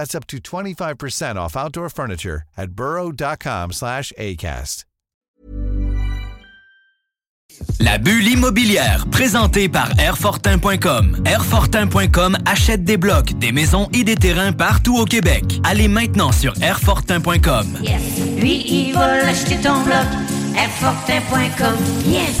That's up to 25% off outdoor furniture at burrow.com slash ACAST. La bulle immobilière, présentée par Airfortin.com. Airfortin.com achète des blocs, des maisons et des terrains partout au Québec. Allez maintenant sur Airfortin.com. Yes. Lui, il va l'acheter ton bloc. Airfortin.com. Yes.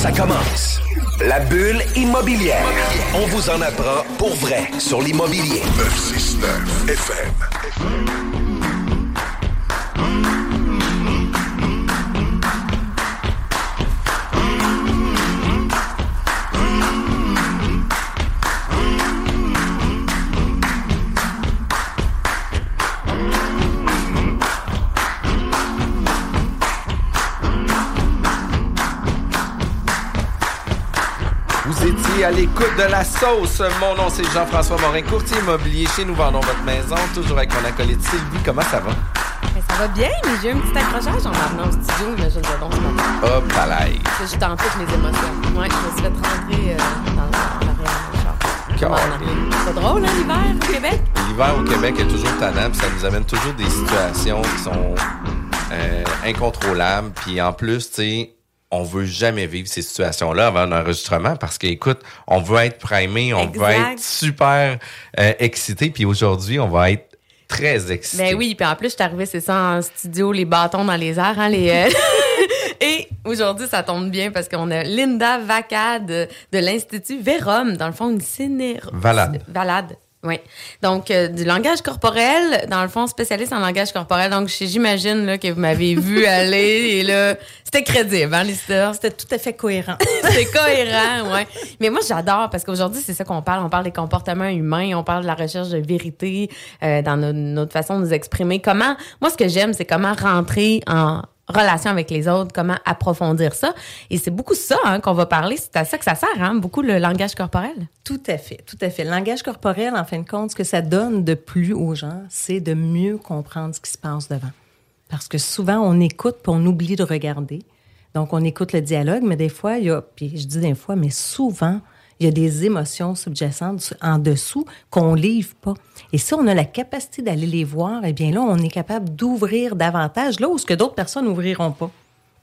ça commence. La bulle immobilière. On vous en apprend pour vrai sur l'immobilier. 969 FM. L'écoute de la sauce. Mon nom, c'est Jean-François Morin, courtier immobilier chez Nous Vendons Votre Maison. Toujours avec mon acolyte Sylvie. Comment ça va? Ben, ça va bien, mais j'ai eu un petit accrochage en m'amenant au studio, mais je le donc ce matin. Hop. Parce que J'étais en toutes mes émotions. Ouais, je me suis fait rentrer euh, dans. C'est drôle, hein, l'hiver au Québec? L'hiver au Québec est toujours tannant, puis ça nous amène toujours des situations qui sont euh, incontrôlables. Puis en plus, tu sais, on veut jamais vivre ces situations-là avant un enregistrement parce que, écoute, on veut être primé, on veut être super euh, excité. Puis aujourd'hui, on va être très excité. Ben oui, puis en plus, je suis arrivée, c'est ça, en studio, les bâtons dans les airs, hein, les... euh, Et aujourd'hui, ça tombe bien parce qu'on a Linda Vacade de, de l'Institut Vérum, dans le fond, une ciné... Valade. Valade. Oui. Donc, euh, du langage corporel, dans le fond, spécialiste en langage corporel. Donc, j'imagine là, que vous m'avez vu aller et là, c'était crédible, hein, l'histoire? C'était tout à fait cohérent. C'est cohérent, ouais. Mais moi, j'adore parce qu'aujourd'hui, c'est ça qu'on parle. On parle des comportements humains, on parle de la recherche de vérité euh, dans notre façon de nous exprimer. Comment, moi, ce que j'aime, c'est comment rentrer en relation avec les autres, comment approfondir ça. Et c'est beaucoup ça hein, qu'on va parler. C'est à ça que ça sert, hein, beaucoup le langage corporel. Tout à fait, tout à fait. Le langage corporel, en fin de compte, ce que ça donne de plus aux gens, c'est de mieux comprendre ce qui se passe devant. Parce que souvent, on écoute puis on oublie de regarder. Donc, on écoute le dialogue, mais des fois, il y a, puis je dis des fois, mais souvent, il y a des émotions subjacentes en dessous qu'on livre pas. Et si on a la capacité d'aller les voir, eh bien là, on est capable d'ouvrir davantage là où ce que d'autres personnes n'ouvriront pas.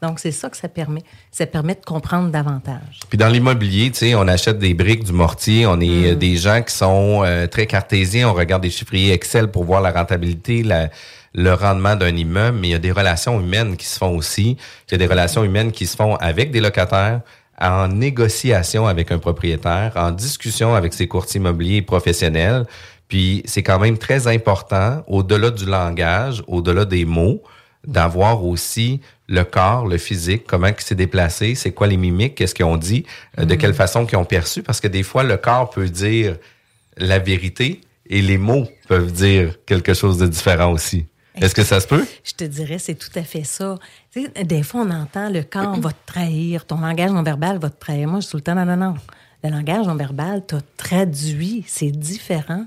Donc, c'est ça que ça permet. Ça permet de comprendre davantage. Puis dans l'immobilier, tu sais, on achète des briques, du mortier. On est euh, des gens qui sont euh, très cartésiens. On regarde des chiffriers Excel pour voir la rentabilité, la- le rendement d'un immeuble. Mais il y a des relations humaines qui se font aussi. Il y a des relations humaines qui se font avec des locataires, en négociation avec un propriétaire, en discussion avec ses courtiers immobiliers professionnels. Puis c'est quand même très important, au-delà du langage, au-delà des mots, d'avoir aussi le corps, le physique, comment il s'est déplacé, c'est quoi les mimiques, qu'est-ce qu'ils ont dit, euh, de quelle façon qu'ils ont perçu, parce que des fois, le corps peut dire la vérité et les mots peuvent dire quelque chose de différent aussi. Est-ce que ça se peut? Je te dirais, c'est tout à fait ça. Tu sais, des fois, on entend le corps va te trahir, ton langage non verbal va te trahir. Moi, je dis tout le temps, non, non, non. Le langage non verbal t'a traduit, c'est différent.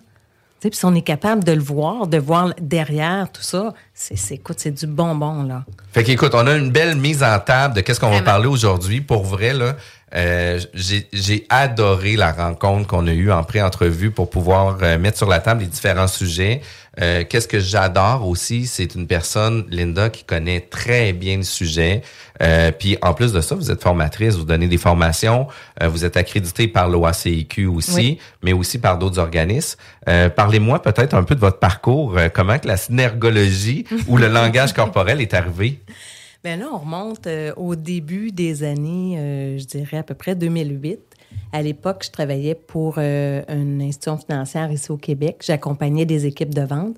Tu sais, Puis si on est capable de le voir, de voir derrière tout ça, c'est, c'est, écoute, c'est du bonbon, là. Fait qu'écoute, on a une belle mise en table de qu'est-ce qu'on va parler aujourd'hui. Pour vrai, là, euh, j'ai adoré la rencontre qu'on a eue en pré-entrevue pour pouvoir euh, mettre sur la table les différents sujets. Euh, qu'est-ce que j'adore aussi, c'est une personne, Linda, qui connaît très bien le sujet. Euh, puis en plus de ça, vous êtes formatrice, vous donnez des formations, euh, vous êtes accréditée par l'OACIQ aussi, Oui. mais aussi par d'autres organismes. Euh, Parlez-moi peut-être un peu de votre parcours, comment que la synergologie ou le langage corporel est arrivé? Ben là, on remonte euh, au début des années, euh, je dirais à peu près 2008. À l'époque, je travaillais pour euh, une institution financière ici au Québec. J'accompagnais des équipes de vente.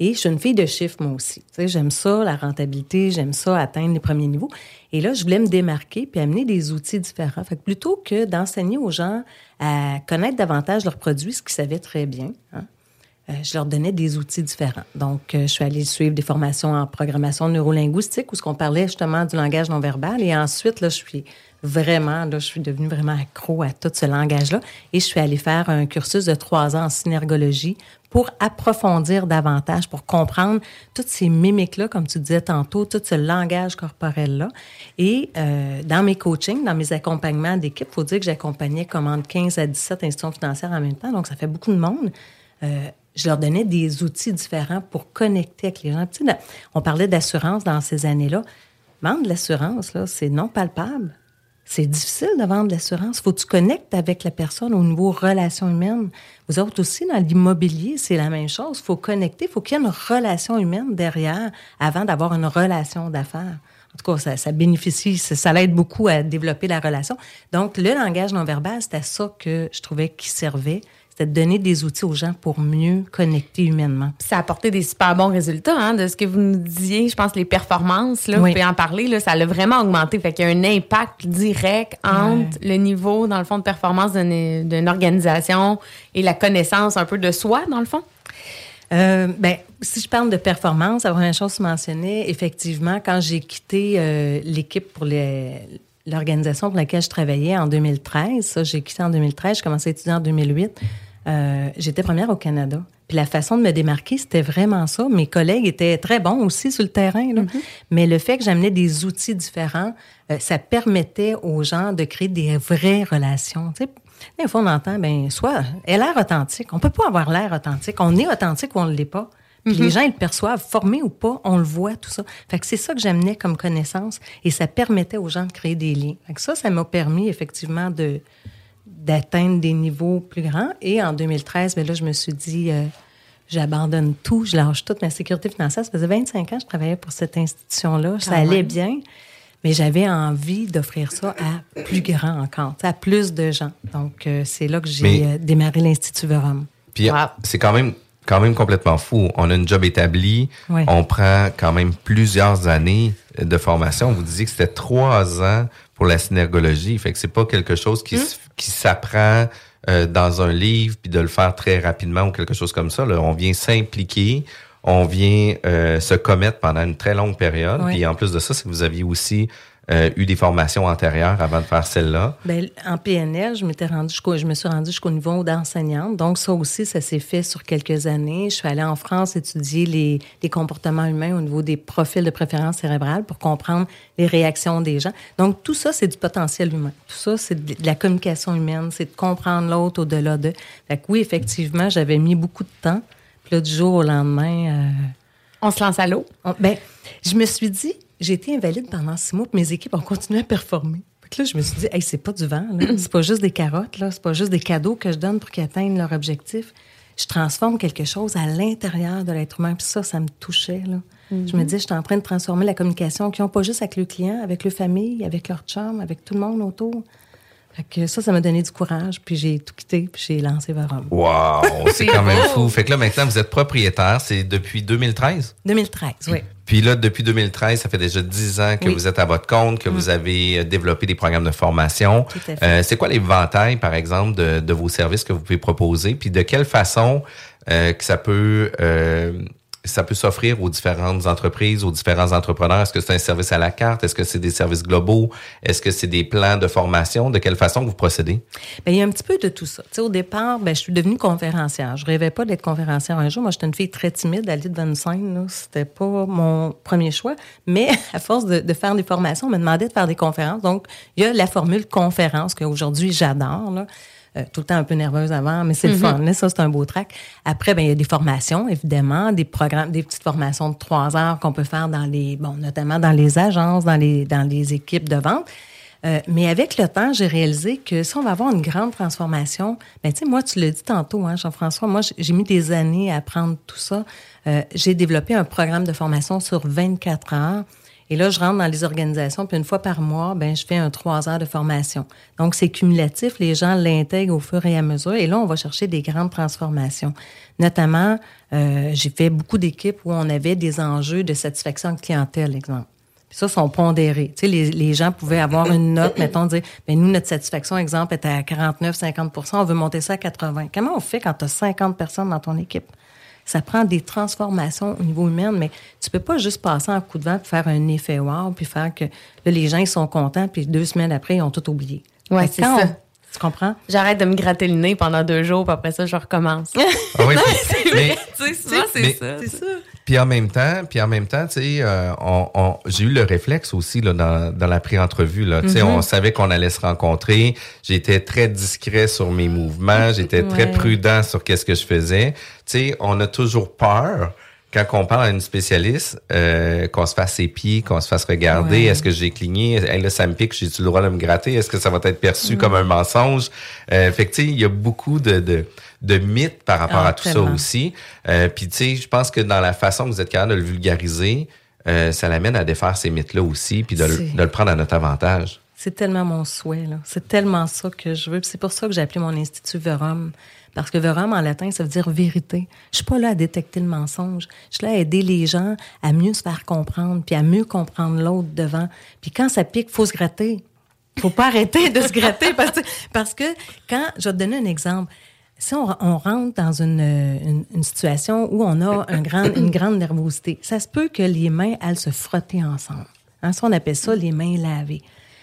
Et je suis une fille de chiffres, moi aussi. Tu sais, j'aime ça, la rentabilité, j'aime ça, atteindre les premiers niveaux. Et là, je voulais me démarquer puis amener des outils différents. Fait que plutôt que d'enseigner aux gens à connaître davantage leurs produits, ce qu'ils savaient très bien, hein, je leur donnais des outils différents. Donc, euh, je suis allée suivre des formations en programmation neurolinguistique où ce qu'on parlait justement du langage non verbal. Et ensuite, là, je suis vraiment, là, je suis devenue vraiment accro à tout ce langage-là. Et je suis allée faire un cursus de trois ans en synergologie pour approfondir davantage, pour comprendre toutes ces mimiques-là, comme tu disais tantôt, tout ce langage corporel-là. Et euh, dans mes coachings, dans mes accompagnements d'équipe, il faut dire que j'accompagnais comme entre 15 à 17 institutions financières en même temps, donc ça fait beaucoup de monde. Euh, je leur donnais des outils différents pour connecter avec les gens. On parlait d'assurance dans ces années-là. Vendre l'assurance, là, c'est non palpable. C'est difficile de vendre l'assurance. Faut que tu connectes avec la personne au niveau relation humaine. Vous autres aussi, dans l'immobilier, c'est la même chose. faut connecter, faut qu'il y ait une relation humaine derrière avant d'avoir une relation d'affaires. En tout cas, ça, ça bénéficie, ça, ça l'aide beaucoup à développer la relation. Donc, le langage non verbal, c'était ça que je trouvais qui servait. C'était de donner des outils aux gens pour mieux connecter humainement. Puis ça a apporté des super bons résultats hein, de ce que vous nous disiez. Je pense les performances, là, Oui. vous pouvez en parler, là, ça l'a vraiment augmenté. Fait qu'il y a un impact direct entre le niveau, dans le fond, de performance d'une organisation et la connaissance un peu de soi, dans le fond? Euh, ben, si je parle de performance, la première chose mentionnais, effectivement, quand j'ai quitté euh, l'équipe pour les- l'organisation pour laquelle je travaillais en 2013, ça, j'ai quitté en 2013, je commençais à étudier en 2008, euh, j'étais première au Canada. Puis la façon de me démarquer, c'était vraiment ça. Mes collègues étaient très bons aussi sur le terrain, là. mais le fait que j'amenais des outils différents, euh, ça permettait aux gens de créer des vraies relations. Tu sais, des fois, on entend, ben, soit, elle a l'air authentique. On peut pas avoir l'air authentique. On est authentique ou on ne l'est pas. Puis les gens, ils le perçoivent, formés ou pas, on le voit, tout ça. Fait que c'est ça que j'amenais comme connaissance et ça permettait aux gens de créer des liens. Fait que ça, ça m'a permis effectivement de d'atteindre des niveaux plus grands. Et en 2013, ben là, je me suis dit, euh, j'abandonne tout, je lâche toute ma sécurité financière. Ça faisait 25 ans que je travaillais pour cette institution-là. Ça Quand allait même. bien, mais j'avais envie d'offrir ça à plus grand encore, à plus de gens. Donc, euh, c'est là que j'ai Mais- euh, démarré l'Institut Verum. Puis Wow. c'est quand même quand même complètement fou. On a une job établie, Ouais. on prend quand même plusieurs années de formation. Vous disiez que c'était trois ans pour la synergologie, fait que c'est pas quelque chose qui, s- qui s'apprend euh, dans un livre puis de le faire très rapidement ou quelque chose comme ça. Là. On vient s'impliquer, on vient euh, se commettre pendant une très longue période. Ouais. Puis en plus de ça, c'est que vous aviez aussi euh, eu des formations antérieures avant de faire celle-là. Ben, en PNL, je m'étais rendu je me suis rendue jusqu'au niveau d'enseignante. Donc, ça aussi, ça s'est fait sur quelques années. Je suis allée en France étudier les, les comportements humains au niveau des profils de préférence cérébrale pour comprendre les réactions des gens. Donc, tout ça, c'est du potentiel humain. Tout ça, c'est de, de la communication humaine. C'est de comprendre l'autre au-delà de. Fait que oui, effectivement, j'avais mis beaucoup de temps. Puis là, du jour au lendemain, euh, On se lance à l'eau. on- ben, je me suis dit, j'ai été invalide pendant six mois, puis mes équipes ont continué à performer. Fait que là, je me suis dit, hey, c'est pas du vent, là. c'est pas juste des carottes, là. c'est pas juste des cadeaux que je donne pour qu'ils atteignent leur objectif. Je transforme quelque chose à l'intérieur de l'être humain, puis ça, ça me touchait. Là. Je me disais, je suis en train de transformer la communication qu'ils n'ont pas juste avec le client, avec leur famille, avec leur chum, avec tout le monde autour. Fait que ça, ça m'a donné du courage, puis j'ai tout quitté, puis j'ai lancé Varum. Wow, c'est quand même fou. Fait que là, maintenant, vous êtes propriétaire. C'est depuis 2013? 2013, oui. Puis là, depuis 2013, ça fait déjà 10 ans que Oui. vous êtes à votre compte, que vous avez euh, développé des programmes de formation. Euh, c'est quoi l'éventail, par exemple, de, de vos services que vous pouvez proposer? Puis de quelle façon euh, que ça peut euh, ça peut s'offrir aux différentes entreprises, aux différents entrepreneurs? Est-ce que c'est un service à la carte? Est-ce que c'est des services globaux? Est-ce que c'est des plans de formation? De quelle façon vous procédez? Bien, il y a un petit peu de tout ça. Tu sais, au départ, ben, je suis devenue conférencière. Je rêvais pas d'être conférencière un jour. Moi, j'étais une fille très timide, aller devant une scène. C'était pas mon premier choix. Mais à force de, de faire des formations, on me demandait de faire des conférences. Donc, il y a la formule conférence qu'aujourd'hui, j'adore. Euh, tout le temps un peu nerveuse avant, mais c'est le fun. Là, ça, c'est un beau track. Après, ben, il y a des formations, évidemment, des programmes, des petites formations de trois heures qu'on peut faire dans les, bon, notamment dans les agences, dans les, dans les équipes de vente. Euh, mais avec le temps, j'ai réalisé que si on va avoir une grande transformation, ben, tu sais, moi, tu l'as dit tantôt, hein, Jean-François, moi, j'ai mis des années à apprendre tout ça. Euh, j'ai développé un programme de formation sur 24 heures et là, je rentre dans les organisations, puis une fois par mois, ben, je fais un trois heures de formation. Donc, c'est cumulatif. Les gens l'intègrent au fur et à mesure. Et là, on va chercher des grandes transformations. Notamment, euh, j'ai fait beaucoup d'équipes où on avait des enjeux de satisfaction de clientèle, exemple. Puis ça, sont pondérés. Tu sais, les, les gens pouvaient avoir une note, mettons, dire, ben nous, notre satisfaction, exemple, est à 49, 50% on veut monter ça à 80. Comment on fait quand tu as 50 personnes dans ton équipe? Ça prend des transformations au niveau humain, mais tu peux pas juste passer un coup de vent, puis faire un effet wow, puis faire que là, les gens ils sont contents, puis deux semaines après, ils ont tout oublié. Ouais, c'est ça. tu comprends? J'arrête de me gratter le nez pendant deux jours, puis après ça, je recommence. Ah oui, puis- mais- Tu sais, c'est ça. C'est ça. Puis en même temps, puis en même temps, tu sais, euh, on, on- j'ai eu le réflexe aussi là, dans, dans la pré-entrevue. Là, tu sais, on savait qu'on allait se rencontrer. J'étais très discret sur mes mouvements. J'étais très prudent sur qu'est-ce que je faisais. Sais, on a toujours peur quand on parle à une spécialiste, euh, qu'on se fasse pieds, qu'on se fasse regarder. Ouais. Est-ce que j'ai cligné? Hey, là, ça me pique. J'ai-tu le droit de me gratter? Est-ce que ça va être perçu comme un mensonge? Euh, fait que, il y a beaucoup de, de, de mythes par rapport Ah, à tout ça aussi. Euh, Puis, tu sais, je pense que dans la façon que vous êtes capable de le vulgariser, euh, ça l'amène à défaire ces mythes-là aussi, puis de, le- C'est- de le prendre à notre avantage. C'est tellement mon souhait, là. C'est tellement ça que je veux. C'est pour ça que j'ai appelé mon institut Verum. Parce que Verum, en latin, ça veut dire vérité. Je suis pas là à détecter le mensonge. Je suis là à aider les gens à mieux se faire comprendre, puis à mieux comprendre l'autre devant. Puis quand ça pique, faut se gratter. Faut pas arrêter de se gratter parce que, parce que quand, je vais te donner un exemple. Si on, rentre dans une, une, situation où on a un une grande nervosité, ça se peut que les mains, elles se frotter ensemble. Hein, ça, on appelle ça les mains lavées.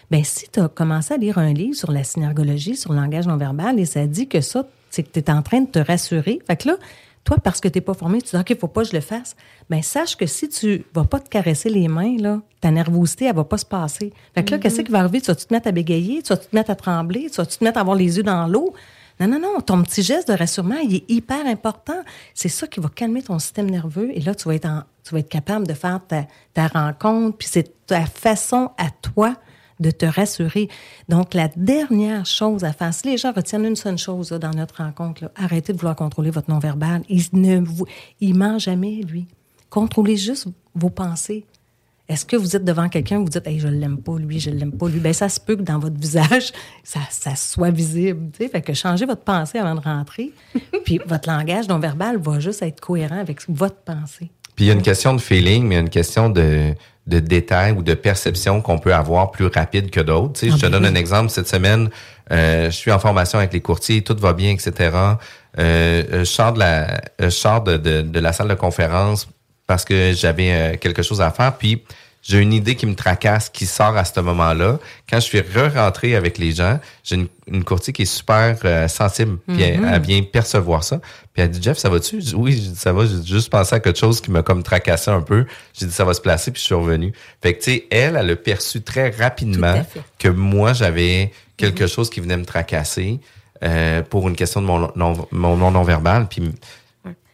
Ben, si tu as commencé à lire un livre sur la synergologie, sur le langage non verbal, et ça dit que ça, c'est que tu es en train de te rassurer. Fait que là, toi, parce que tu n'es pas formé, tu dis, OK, faut pas que je le fasse. Ben, sache que si tu vas pas te caresser les mains, là, ta nervosité, elle va pas se passer. Fait que là, qu'est-ce qui va arriver? Tu vas-tu te mettre à bégayer? Tu vas te mettre à trembler? Tu vas te mettre à avoir les yeux dans l'eau? Non, non, non. Ton petit geste de rassurement, il est hyper important. C'est ça qui va calmer ton système nerveux. Et là, tu vas être, en- tu vas être capable de faire ta, ta rencontre. Puis c'est ta façon à toi de te rassurer. Donc, la dernière chose à faire, si les gens retiennent une seule chose là, dans notre rencontre, là, arrêtez de vouloir contrôler votre non-verbal. Il ne vous, il ment jamais, lui. Contrôlez juste vos pensées. Est-ce que vous êtes devant quelqu'un, vous dites, hey, je l'aime pas, lui, je l'aime pas, lui? Ben, ça se peut que dans votre visage, ça, ça soit visible. tu sais. Fait que changez votre pensée avant de rentrer. Puis votre langage non verbal va juste être cohérent avec votre pensée. Puis il y a une question de feeling, mais il y a une question de, de détail ou de perception qu'on peut avoir plus rapide que d'autres. Tu sais, Ah je te ben donne un exemple. Cette semaine, euh, je suis en formation avec les courtiers, tout va bien, etc. Euh, euh, je sors de la, euh, je sors de, de, de la salle de conférence parce que j'avais euh, quelque chose à faire. Puis j'ai une idée qui me tracasse, qui sort à ce moment-là. Quand je suis re-rentré avec les gens, j'ai une, une courtier qui est super sensible, puis elle, Mm-hmm. percevoir ça. Puis elle dit Jeff, ça va-tu? Je dis, Oui, j'ai dit, ça va. J'ai juste pensé à quelque chose qui m'a comme tracassé un peu. J'ai dit ça va se placer, puis je suis revenu. Fait que tu sais, elle, elle a perçu très rapidement que moi j'avais quelque chose qui venait me tracasser euh, pour une question de mon non, mon non verbal. Puis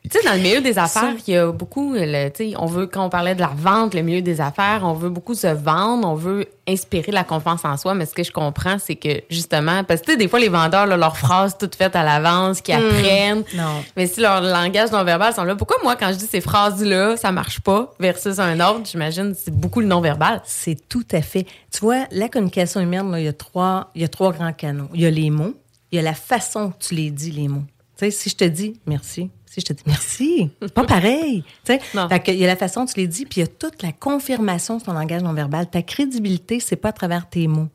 Tu sais, dans le milieu des affaires, il y a beaucoup, le, tu sais, on veut, quand on parlait de la vente, le milieu des affaires, on veut beaucoup se vendre, on veut inspirer la confiance en soi, mais ce que je comprends, c'est que, justement, parce que, tu sais, des fois, les vendeurs, là, leurs phrases toutes faites à l'avance, qui apprennent. non. Mais si leur langage non-verbal sont là, pourquoi moi, quand je dis ces phrases-là, ça marche pas versus un autre, j'imagine, c'est beaucoup le non-verbal. C'est tout à fait. Tu vois, la communication humaine, là, il, y a trois, il y a trois grands canaux. Il y a les mots, il y a la façon que tu les dis, les mots. Tu sais, si je te dis merci, je te dis merci, c'est pas pareil. Il y a la façon dont tu les dis, puis il y a toute la confirmation de ton langage non verbal. Ta crédibilité, c'est pas à travers tes mots.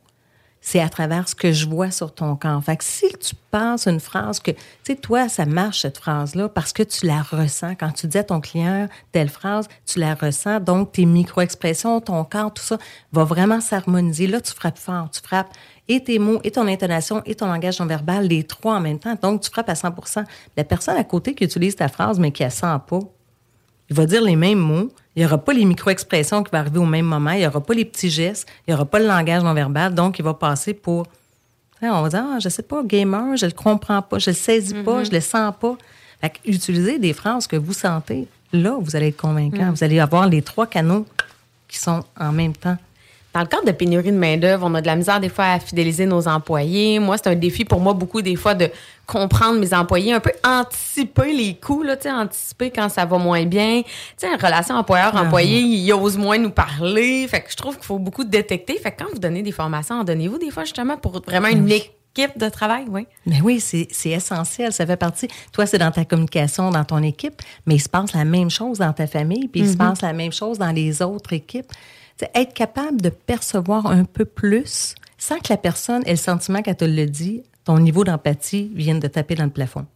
c'est à travers ce que je vois sur ton corps. Fait que si tu penses une phrase que, tu sais, toi, ça marche cette phrase-là parce que tu la ressens. Quand tu dis à ton client telle phrase, tu la ressens. Donc, tes micro-expressions, ton corps, tout ça va vraiment s'harmoniser. Là, tu frappes fort. Tu frappes et tes mots, et ton intonation, et ton langage non verbal, les trois en même temps. Donc, tu frappes à 100% La personne à côté qui utilise ta phrase, mais qui ne sent pas, il va dire les mêmes mots. Il n'y aura pas les micro-expressions qui vont arriver au même moment. Il n'y aura pas les petits gestes. Il n'y aura pas le langage non verbal. Donc, il va passer pour. On va dire, ah, je sais pas, gamer, je le comprends pas, je le saisis pas, je le sens pas. Fait utilisez des phrases que vous sentez. Là, vous allez être convaincant. Vous allez avoir les trois canaux qui sont en même temps. Dans le cadre de pénurie de main-d'œuvre, on a de la misère des fois à fidéliser nos employés. Moi, c'est un défi pour moi beaucoup des fois de comprendre mes employés, un peu anticiper les coûts, là, anticiper quand ça va moins bien. Tu sais, relation employeur-employé, ah ils osent moins nous parler. Fait que je trouve qu'il faut beaucoup détecter. Fait que quand vous donnez des formations, en donnez-vous des fois justement pour vraiment une équipe de travail, oui. Mais oui, c'est essentiel. Ça fait partie. Toi, c'est dans ta communication, dans ton équipe, mais il se passe la même chose dans ta famille, puis il se mm-hmm. passe la même chose dans les autres équipes être capable de percevoir un peu plus sans que la personne ait le sentiment qu'elle te le dit, ton niveau d'empathie vienne de taper dans le plafond.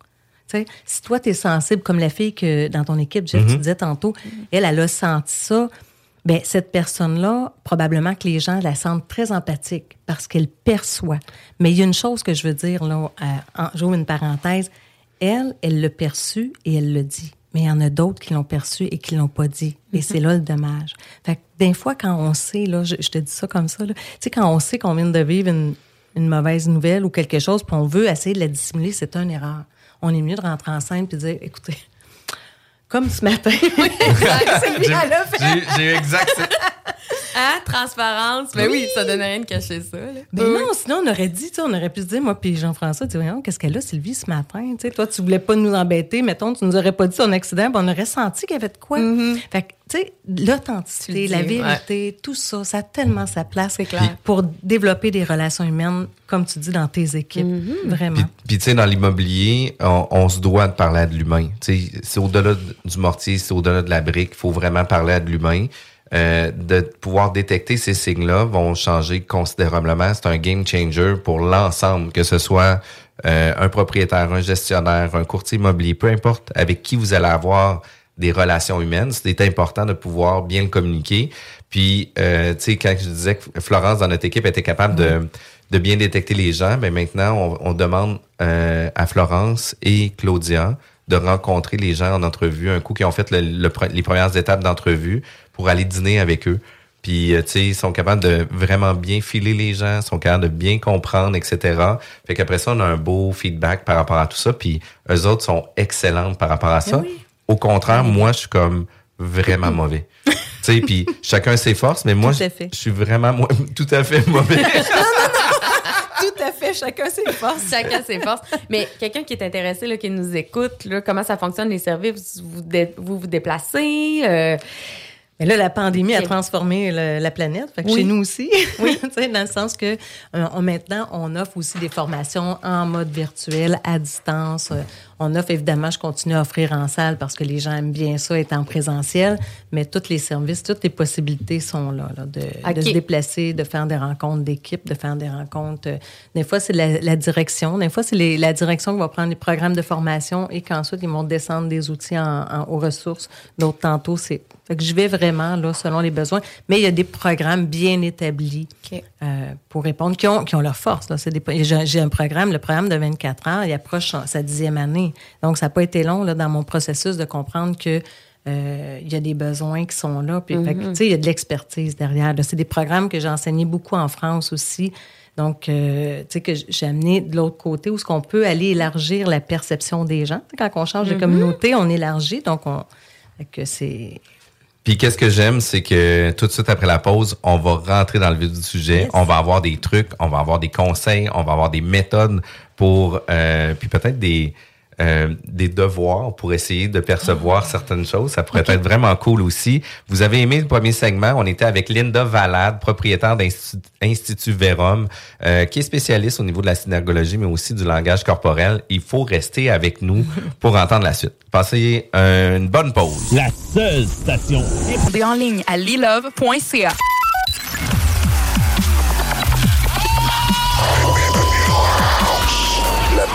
si toi, tu es sensible, comme la fille que dans ton équipe, Jeff, tu mhm. disais tantôt, elle, elle a senti ça, ben cette personne-là, probablement que les gens la sentent très empathique parce qu'elle perçoit. Mais il y a une chose que je veux dire, là, euh, j'ouvre une parenthèse, elle, elle l'a perçu et elle le dit mais il y en a d'autres qui l'ont perçu et qui l'ont pas dit. Et mhm. c'est là le dommage. Fait que des fois, quand on sait, là, je, te dis ça comme ça, tu sais, quand on sait qu'on vient de vivre une, mauvaise nouvelle ou quelque chose, puis on veut essayer de la dissimuler, c'est une erreur. On est mieux de rentrer en scène puis de dire, écoutez, comme ce matin. J'ai exact. Hein? Transparence. Mais ben oui. ça donne rien de cacher ça. Ben non, sinon on aurait dit, on aurait pu se dire, moi puis Jean-François, tu vois, qu'est-ce qu'elle a, Sylvie, ce matin? sais, toi, tu voulais pas nous embêter, mettons, tu nous aurais pas dit son accident, on aurait senti qu'il y avait de quoi. Mm-hmm. Fait que, tu sais, l'authenticité, la vérité, tout ça, ça a tellement sa place pour développer des relations humaines, comme tu dis, dans tes équipes. Mm-hmm. Vraiment. Puis, tu sais, dans l'immobilier, on, se doit de parler de l'humain. C'est au-delà du mortier, c'est au-delà de la brique. Il faut vraiment parler de l'humain. Euh, de pouvoir détecter ces signes-là vont changer considérablement. C'est un game changer pour l'ensemble, que ce soit euh, un propriétaire, un gestionnaire, un courtier immobilier, peu importe avec qui vous allez avoir des relations humaines, c'est important de pouvoir bien le communiquer. Puis, euh, tu sais, quand je disais que Florence, dans notre équipe, était capable de, de bien détecter les gens, ben maintenant, on, on demande euh, à Florence et Claudia de rencontrer les gens en entrevue, un coup qui ont fait le, les premières étapes d'entrevue pour aller dîner avec eux. Puis, euh, tu sais, ils sont capables de vraiment bien filer les gens, sont capables de bien comprendre, etc. Fait qu'après ça, on a un beau feedback par rapport à tout ça. Puis, eux autres sont excellents par rapport à ça. Au contraire, moi, je suis comme vraiment mauvais. tu sais, puis chacun ses forces, mais moi, je suis vraiment tout à fait mauvais. tout à fait, chacun ses forces. Chacun ses forces. Mais quelqu'un qui est intéressé, là, qui nous écoute, là, comment ça fonctionne les services, vous vous, vous, déplacez. Euh, mais là, la pandémie a transformé la planète. Fait que chez nous aussi. Oui. dans le sens que euh, maintenant, on offre aussi des formations en mode virtuel, à distance. Euh, on offre évidemment, je continue à offrir en salle parce que les gens aiment bien ça, être en présentiel, mais tous les services, toutes les possibilités sont là, de, se déplacer, de faire des rencontres d'équipe, de faire des rencontres. Euh, des fois, c'est la, direction, des fois, c'est la direction qui va prendre les programmes de formation et qu'ensuite, ils vont descendre des outils en, aux ressources. D'autres, tantôt, c'est. Fait que je vais vraiment là, selon les besoins, mais il y a des programmes bien établis euh, pour répondre, qui ont, qui ont leur force. J'ai un programme, le programme de 24 heures, il approche sa dixième année. Donc, ça n'a pas été long là, dans mon processus de comprendre que euh, il y a des besoins qui sont là. Puis, mm-hmm. il y a de l'expertise derrière. C'est des programmes que j'ai enseignés beaucoup en France aussi. Donc, euh, tu sais, que j'ai amené de l'autre côté où ce qu'on peut aller élargir la perception des gens. Quand on change de mm-hmm. communauté, on élargit. Donc, on, que c'est puis qu'est-ce que j'aime, c'est que tout de suite après la pause, on va rentrer dans le vif du sujet. On va avoir des trucs, on va avoir des conseils, on va avoir des méthodes pour, euh, puis peut-être des euh, des devoirs pour essayer de percevoir certaines choses. Ça pourrait être vraiment cool aussi. Vous avez aimé le premier segment. On était avec Linda Valade, propriétaire d'Institut Verum, euh, qui est spécialiste au niveau de la synergologie, mais aussi du langage corporel. Il faut rester avec nous pour entendre la suite. Passez une bonne pause. La seule station. en ligne à lilove.ca.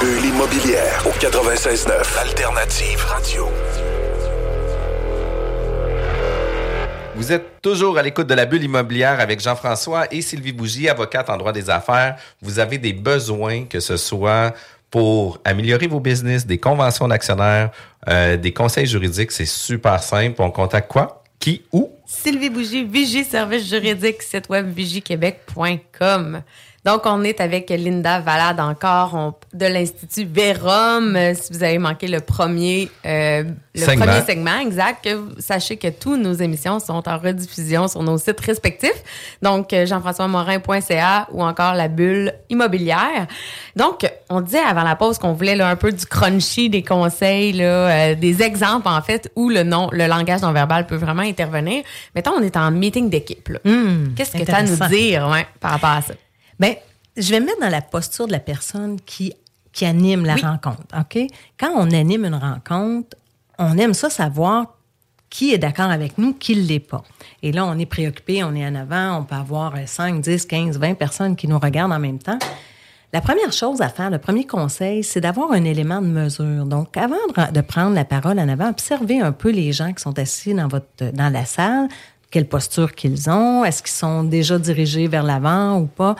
bulle immobilière au 96.9 Alternative Radio. Vous êtes toujours à l'écoute de la bulle immobilière avec Jean-François et Sylvie Bougie, avocate en droit des affaires. Vous avez des besoins, que ce soit pour améliorer vos business, des conventions d'actionnaires, euh, des conseils juridiques, c'est super simple. On contacte quoi? Qui? Où? Sylvie Bougie, Vigie Service Juridique, site web vigiequebec.com. Donc, on est avec Linda Valade encore on- de l'Institut Vérum. Si vous avez manqué le premier, euh, le Segment. premier segment, exact, que vous- sachez que toutes nos émissions sont en rediffusion sur nos sites respectifs. Donc, euh, jean-françois-morin.ca ou encore la bulle immobilière. Donc, on disait avant la pause qu'on voulait là, un peu du crunchy, des conseils, là, euh, des exemples, en fait, où le non, le langage non verbal peut vraiment intervenir. Mettons, on est en meeting d'équipe. là. Qu'est-ce que tu as à nous dire ouais, par rapport à ça? Bien, je vais me mettre dans la posture de la personne qui, qui anime la Oui. rencontre. OK? Quand on anime une rencontre, on aime ça savoir qui est d'accord avec nous, qui ne l'est pas. Et là, on est préoccupé, on est en avant, on peut avoir euh, 5, 10, 15, 20 personnes qui nous regardent en même temps. La première chose à faire, le premier conseil, c'est d'avoir un élément de mesure. Donc, avant de, de prendre la parole en avant, observez un peu les gens qui sont assis dans, votre, dans la salle, quelle posture qu'ils ont, est-ce qu'ils sont déjà dirigés vers l'avant ou pas.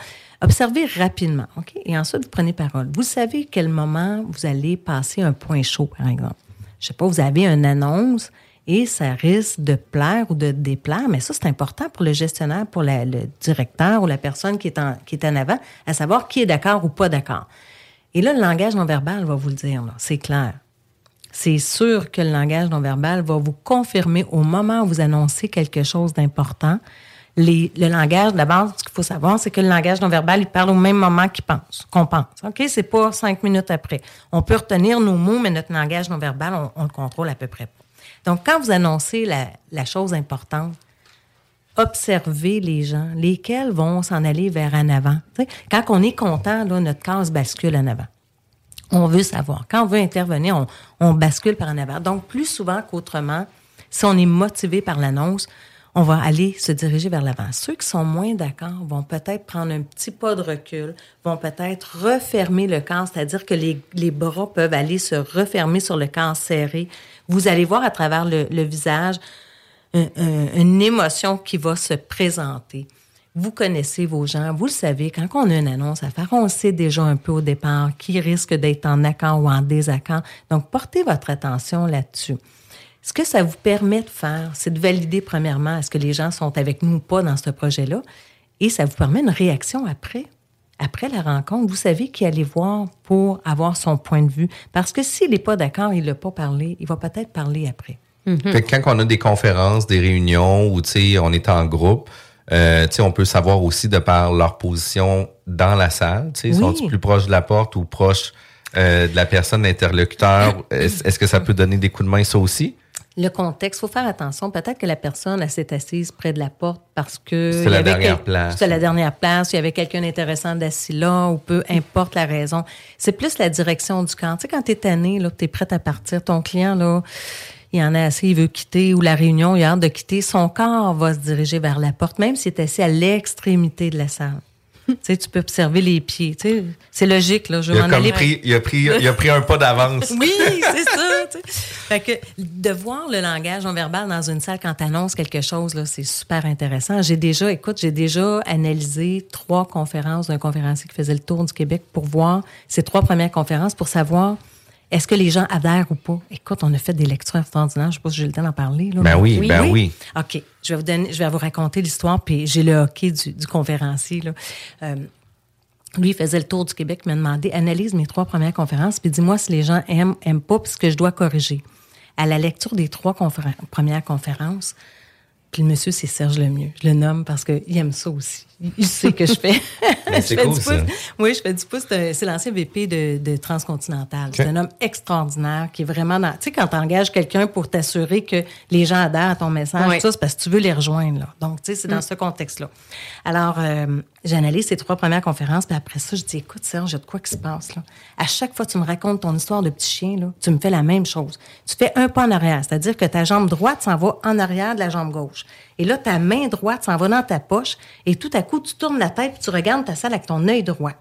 Observez rapidement, OK? Et ensuite, vous prenez parole. Vous savez quel moment vous allez passer un point chaud, par exemple. Je sais pas, vous avez une annonce et ça risque de plaire ou de déplaire, mais ça, c'est important pour le gestionnaire, pour le directeur ou la personne qui est, en, qui est en avant, à savoir qui est d'accord ou pas d'accord. Et là, le langage non verbal va vous le dire, c'est clair. C'est sûr que le langage non verbal va vous confirmer au moment où vous annoncez quelque chose d'important. Le langage, d'abord, ce qu'il faut savoir, c'est que le langage non verbal, il parle au même moment qu'il pense, qu'on pense. OK? C'est pas cinq minutes après. On peut retenir nos mots, mais notre langage non verbal, on, le contrôle à peu près pas. Donc, quand vous annoncez la, chose importante, observez les gens, lesquels vont s'en aller vers en avant. Quand on est content, notre case bascule en avant. On veut savoir. Quand on veut intervenir, on bascule par en avant. Donc, plus souvent qu'autrement, si on est motivé par l'annonce, on va aller se diriger vers l'avant. Ceux qui sont moins d'accord vont peut-être prendre un petit pas de recul, vont peut-être refermer le corps, c'est-à-dire que les, les bras peuvent aller se refermer sur le corps serré. Vous allez voir à travers le, visage un- un- une émotion qui va se présenter. Vous connaissez vos gens, vous le savez, quand on a une annonce à faire, on sait déjà un peu au départ qui risque d'être en accord ou en désaccord. Donc, portez votre attention là-dessus. Ce que ça vous permet de faire, c'est de valider premièrement est-ce que les gens sont avec nous ou pas dans ce projet-là, et ça vous permet une réaction après. Après la rencontre, vous savez qui aller voir pour avoir son point de vue. Parce que s'il n'est pas d'accord, il l'a pas parlé, il va peut-être parler après. Fait que quand on a des conférences, des réunions où tu sais, on est en groupe, euh, tu sais, on peut savoir aussi de par leur position dans la salle. tu sais, Oui. Sont-ils plus proches de la porte ou proches euh, de la personne interlocuteur? Est-ce est-ce que ça peut donner des coups de main, ça aussi? Le contexte, faut faire attention. Peut-être que la personne elle s'est assise près de la porte parce que y la dernière quel- place. C'était la dernière place. Il y avait quelqu'un d'intéressant d'assis là, ou peu importe la raison. C'est plus la direction du camp. Tu sais, quand t'es tanné, là, t'es prête à partir, ton client là, il en a assez, il veut quitter ou la réunion, il a hâte de quitter. Son corps va se diriger vers la porte, même s'il est assis à l'extrémité de la salle. Tu sais, tu peux observer les pieds. C'est logique là. Je Il a, comme pris, il, a pris, il a pris un pas d'avance. Oui, c'est ça. Fait que de voir le langage non verbal dans une salle quand tu annonces quelque chose, là, c'est super intéressant. J'ai déjà, écoute, j'ai déjà analysé trois conférences d'un conférencier qui faisait le tour du Québec pour voir ces trois premières conférences pour savoir est-ce que les gens adhèrent ou pas? Écoute, on a fait des lectures extraordinaires. Je sais pas si j'ai le temps d'en parler. Là, Ben mais- oui, ben oui. OK. Je vais vous donner, je vais vous raconter l'histoire, puis j'ai le hockey du, du conférencier. Là. Euh, lui, il faisait le tour du Québec, il m'a demandé analyse mes trois premières conférences, puis dis-moi si les gens aiment, aiment pas, puis ce que je dois corriger. À la lecture des trois conféren- premières conférences, puis le monsieur, c'est Serge Lemieux. Je le nomme parce qu'il aime ça aussi. Il- sait que je fais. Mais je fais cool, du ça. pouce. Oui, je fais du pouce. C'est l'ancien VP de, de Transcontinental. C'est un homme extraordinaire qui est vraiment dans. Tu sais, quand tu engages quelqu'un pour t'assurer que les gens adhèrent à ton message, Oui. ça, c'est parce que tu veux les rejoindre. Là. Donc, tu sais, c'est dans ce contexte-là. Alors, euh, j'analyse ces trois premières conférences, puis après ça, je dis écoute, Serge, il de quoi qui se passe là. À chaque fois que tu me racontes ton histoire de petit chien, là, tu me fais la même chose. Tu fais un pas en arrière, c'est-à-dire que ta jambe droite s'en va en arrière de la jambe gauche. Et là, ta main droite s'en va dans ta poche, et tout à coup, tu tournes la tête, tu regardes ta salle avec ton œil droit.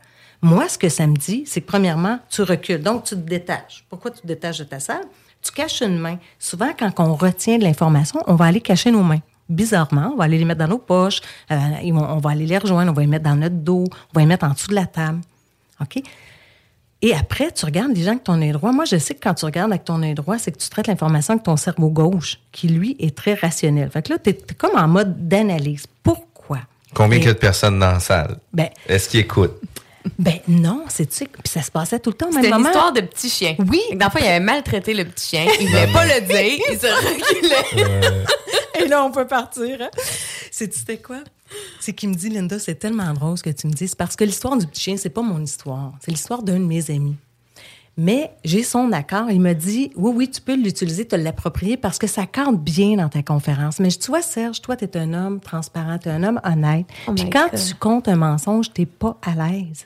Moi, ce que ça me dit, c'est que premièrement, tu recules. Donc, tu te détaches. Pourquoi tu te détaches de ta salle? Tu caches une main. Souvent, quand on retient de l'information, on va aller cacher nos mains. Bizarrement, on va aller les mettre dans nos poches, euh, on va aller les rejoindre, on va les mettre dans notre dos, on va les mettre en dessous de la table. OK? Et après, tu regardes les gens avec ton œil droit. Moi, je sais que quand tu regardes avec ton œil droit, c'est que tu traites l'information avec ton cerveau gauche, qui, lui, est très rationnel. Fait que là, tu es, comme en mode d'analyse. Pourquoi? Combien il y a de personnes dans la salle? Ben, Est-ce qu'ils écoutent? Ben non, c'est tu sais, puis ça se passait tout le temps au même C'était une moment. histoire de petit chien. Oui. Dans le fond, il avait maltraité le petit chien. Il voulait pas le dire. Il se reculait. Et là, on peut partir. Hein? C'est c'était quoi? C'est qu'il me dit, Linda, c'est tellement drôle ce que tu me dis. C'est parce que l'histoire du petit chien, c'est pas mon histoire. C'est l'histoire d'un de mes amis. Mais j'ai son accord. Il m'a dit, oui, oui, tu peux l'utiliser, te l'approprier parce que ça cadre bien dans ta conférence. Mais je dis, tu vois, Serge, toi, tu es un homme transparent, tu es un homme honnête. Oh Puis quand God. tu comptes un mensonge, tu pas à l'aise.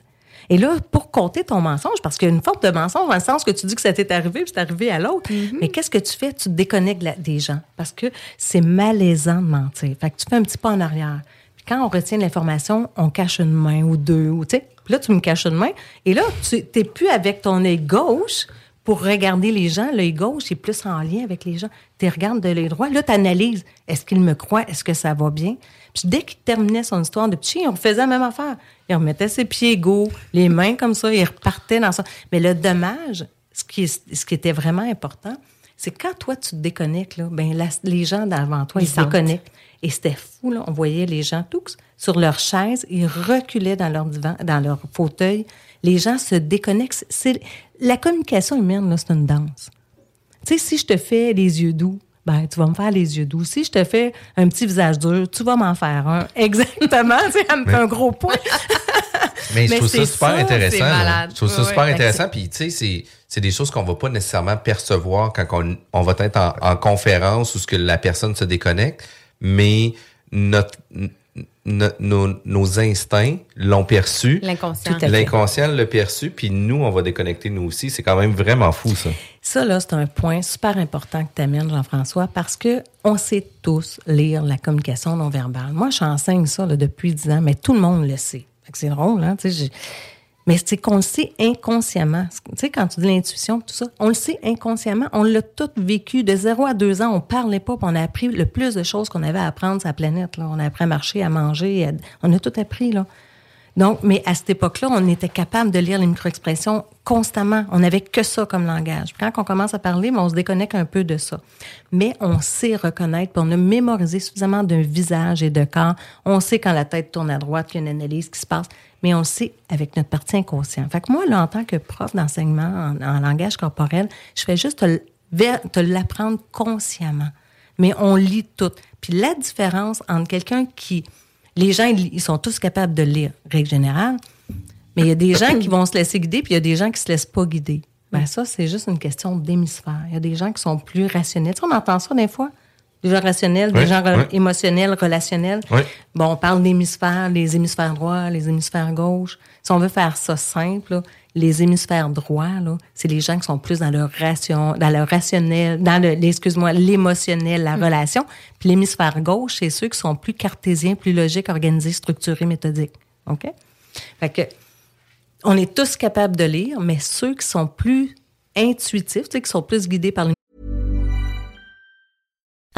Et là, pour compter ton mensonge, parce qu'il y a une forme de mensonge dans le sens que tu dis que ça t'est arrivé, puis c'est arrivé à l'autre. Mais qu'est-ce que tu fais? Tu te déconnectes la- des gens parce que c'est malaisant de mentir. Fait que tu fais un petit pas en arrière. Puis quand on retient l'information, on cache une main ou deux, ou tu sais. Puis là, tu me caches une main. Et là, tu n'es plus avec ton œil gauche pour regarder les gens. L'œil gauche est plus en lien avec les gens. Tu regardes de l'œil droit. Là, tu analyses. Est-ce qu'il me croit? Est-ce que ça va bien? Puis dès qu'il terminait son histoire de petit on refaisait la même affaire. Il remettait ses pieds égaux, les mains comme ça, il repartait dans ça. Mais le dommage, ce qui, ce qui était vraiment important, c'est quand toi, tu te déconnectes, là, ben, la- les gens d'avant toi, Ils ils, se déconnectent. Et c'était fou, là. On voyait les gens tous sur leur chaise, ils reculaient dans leur divan, dans leur fauteuil. Les gens se déconnectent. C'est, la communication humaine, là, c'est une danse. Tu sais, si je te fais les yeux doux, ben, tu vas me faire les yeux doux. Si je te fais un petit visage dur, tu vas m'en faire un. Exactement. tu sais, elle me fait un gros point. Mais je Mais trouve ça c'est super ça, intéressant. Je trouve ça super intéressant. Puis, tu sais, c'est, c'est des choses qu'on va pas nécessairement percevoir quand on, on va être en, en conférence ou ce que la personne se déconnecte, mais notre, nos, nos instincts l'ont perçu. L'inconscient. L'inconscient l'a perçu, puis nous, on va déconnecter nous aussi. C'est quand même vraiment fou, ça. Ça, là, c'est un point super important que tu amènes, Jean-François, parce que on sait tous lire la communication non verbale. Moi, j'enseigne ça depuis 10 ans, mais tout le monde le sait. C'est drôle, hein? Mais c'est qu'on le sait inconsciemment. Tu sais, quand tu dis l'intuition, tout ça, on le sait inconsciemment. On l'a tout vécu. De 0 à 2 ans, on parlait pas, on a appris le plus de choses qu'on avait à apprendre sur la planète. On a appris à marcher, à manger. On a tout appris, là. Donc, mais à cette époque-là, on était capable de lire les micro-expressions constamment. On n'avait que ça comme langage. Quand on commence à parler, on se déconnecte un peu de ça. Mais on sait reconnaître, puis on a mémorisé suffisamment d'un visage et de corps. On sait quand la tête tourne à droite, qu'il y a une analyse qui se passe, mais on sait avec notre partie inconsciente. Fait que moi, là, en tant que prof d'enseignement en, langage corporel, je fais juste te, te l'apprendre consciemment. Mais on lit tout. Puis la différence entre quelqu'un qui les gens, ils sont tous capables de lire, règle générale. Mais il y a des gens qui vont se laisser guider, puis il y a des gens qui se laissent pas guider. Ben ça, c'est juste une question d'hémisphère. Il y a des gens qui sont plus rationnels. Tu sais, on entend ça des fois? Des gens rationnels, des gens oui. émotionnels, relationnels. Oui. Bon, on parle d'hémisphères, les hémisphères droits, les hémisphères gauches. Si on veut faire ça simple, là, les hémisphères droits, là, c'est les gens qui sont plus dans leur ration, dans le rationnel, dans le, excuse-moi, l'émotionnel, la relation. Puis l'hémisphère gauche, c'est ceux qui sont plus cartésiens, plus logiques, organisés, structurés, méthodiques. OK? Fait que, on est tous capables de lire, mais ceux qui sont plus intuitifs, qui sont plus guidés par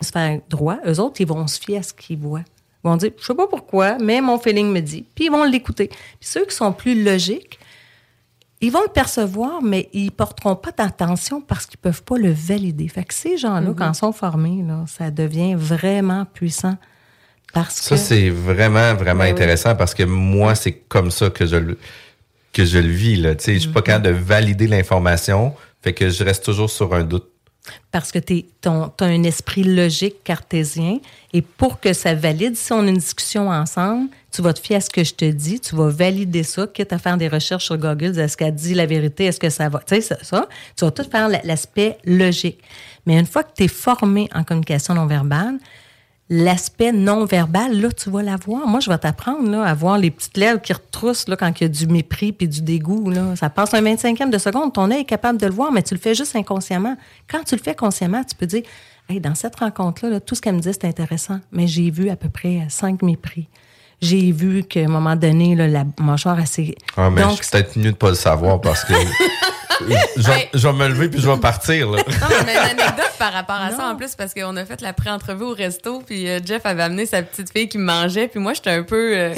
hémisphères droits, eux autres, ils vont se fier à ce qu'ils voient. Ils vont dire, je sais pas pourquoi, mais mon feeling me dit. Puis ils vont l'écouter. Puis ceux qui sont plus logiques, ils vont le percevoir, mais ils porteront pas d'attention parce qu'ils peuvent pas le valider. Fait que ces gens-là, Mhm. quand ils sont formés, là, ça devient vraiment puissant. Parce Ça, que... c'est vraiment, vraiment Ben oui. intéressant parce que moi, c'est comme ça que je le, que je le vis, là. Tu sais, je suis pas capable de valider l'information. Fait que je reste toujours sur un doute. Parce que tu as un esprit logique cartésien. Et pour que ça valide, si on a une discussion ensemble, tu vas te fier à ce que je te dis, tu vas valider ça, quitte à faire des recherches sur Google, est-ce qu'elle dit la vérité, est-ce que ça va? Tu sais, ça, ça, tu vas tout faire la- l'aspect logique. Mais une fois que tu es formé en communication non verbale, l'aspect non verbal, là, tu vas l'avoir. Moi, je vais t'apprendre là, à voir les petites lèvres qui retroussent là, quand il y a du mépris puis du dégoût. Là. Ça passe un 25e de seconde. Ton œil est capable de le voir, mais tu le fais juste inconsciemment. Quand tu le fais consciemment, tu peux dire hey, dans cette rencontre-là, là, tout ce qu'elle me dit, c'est intéressant, mais j'ai vu à peu près cinq mépris. J'ai vu qu'à un moment donné, là, la mâchoire assez. Ah, mais Donc, je suis peut-être mieux de pas le savoir parce que je, vais- me lever puis je vais partir, là. Non, mais une anecdote par rapport à ça en plus, parce qu'on a fait la pré-entrevue au resto, puis euh, Jeff avait amené sa petite fille qui me mangeait, puis moi, j'étais un peu. euh,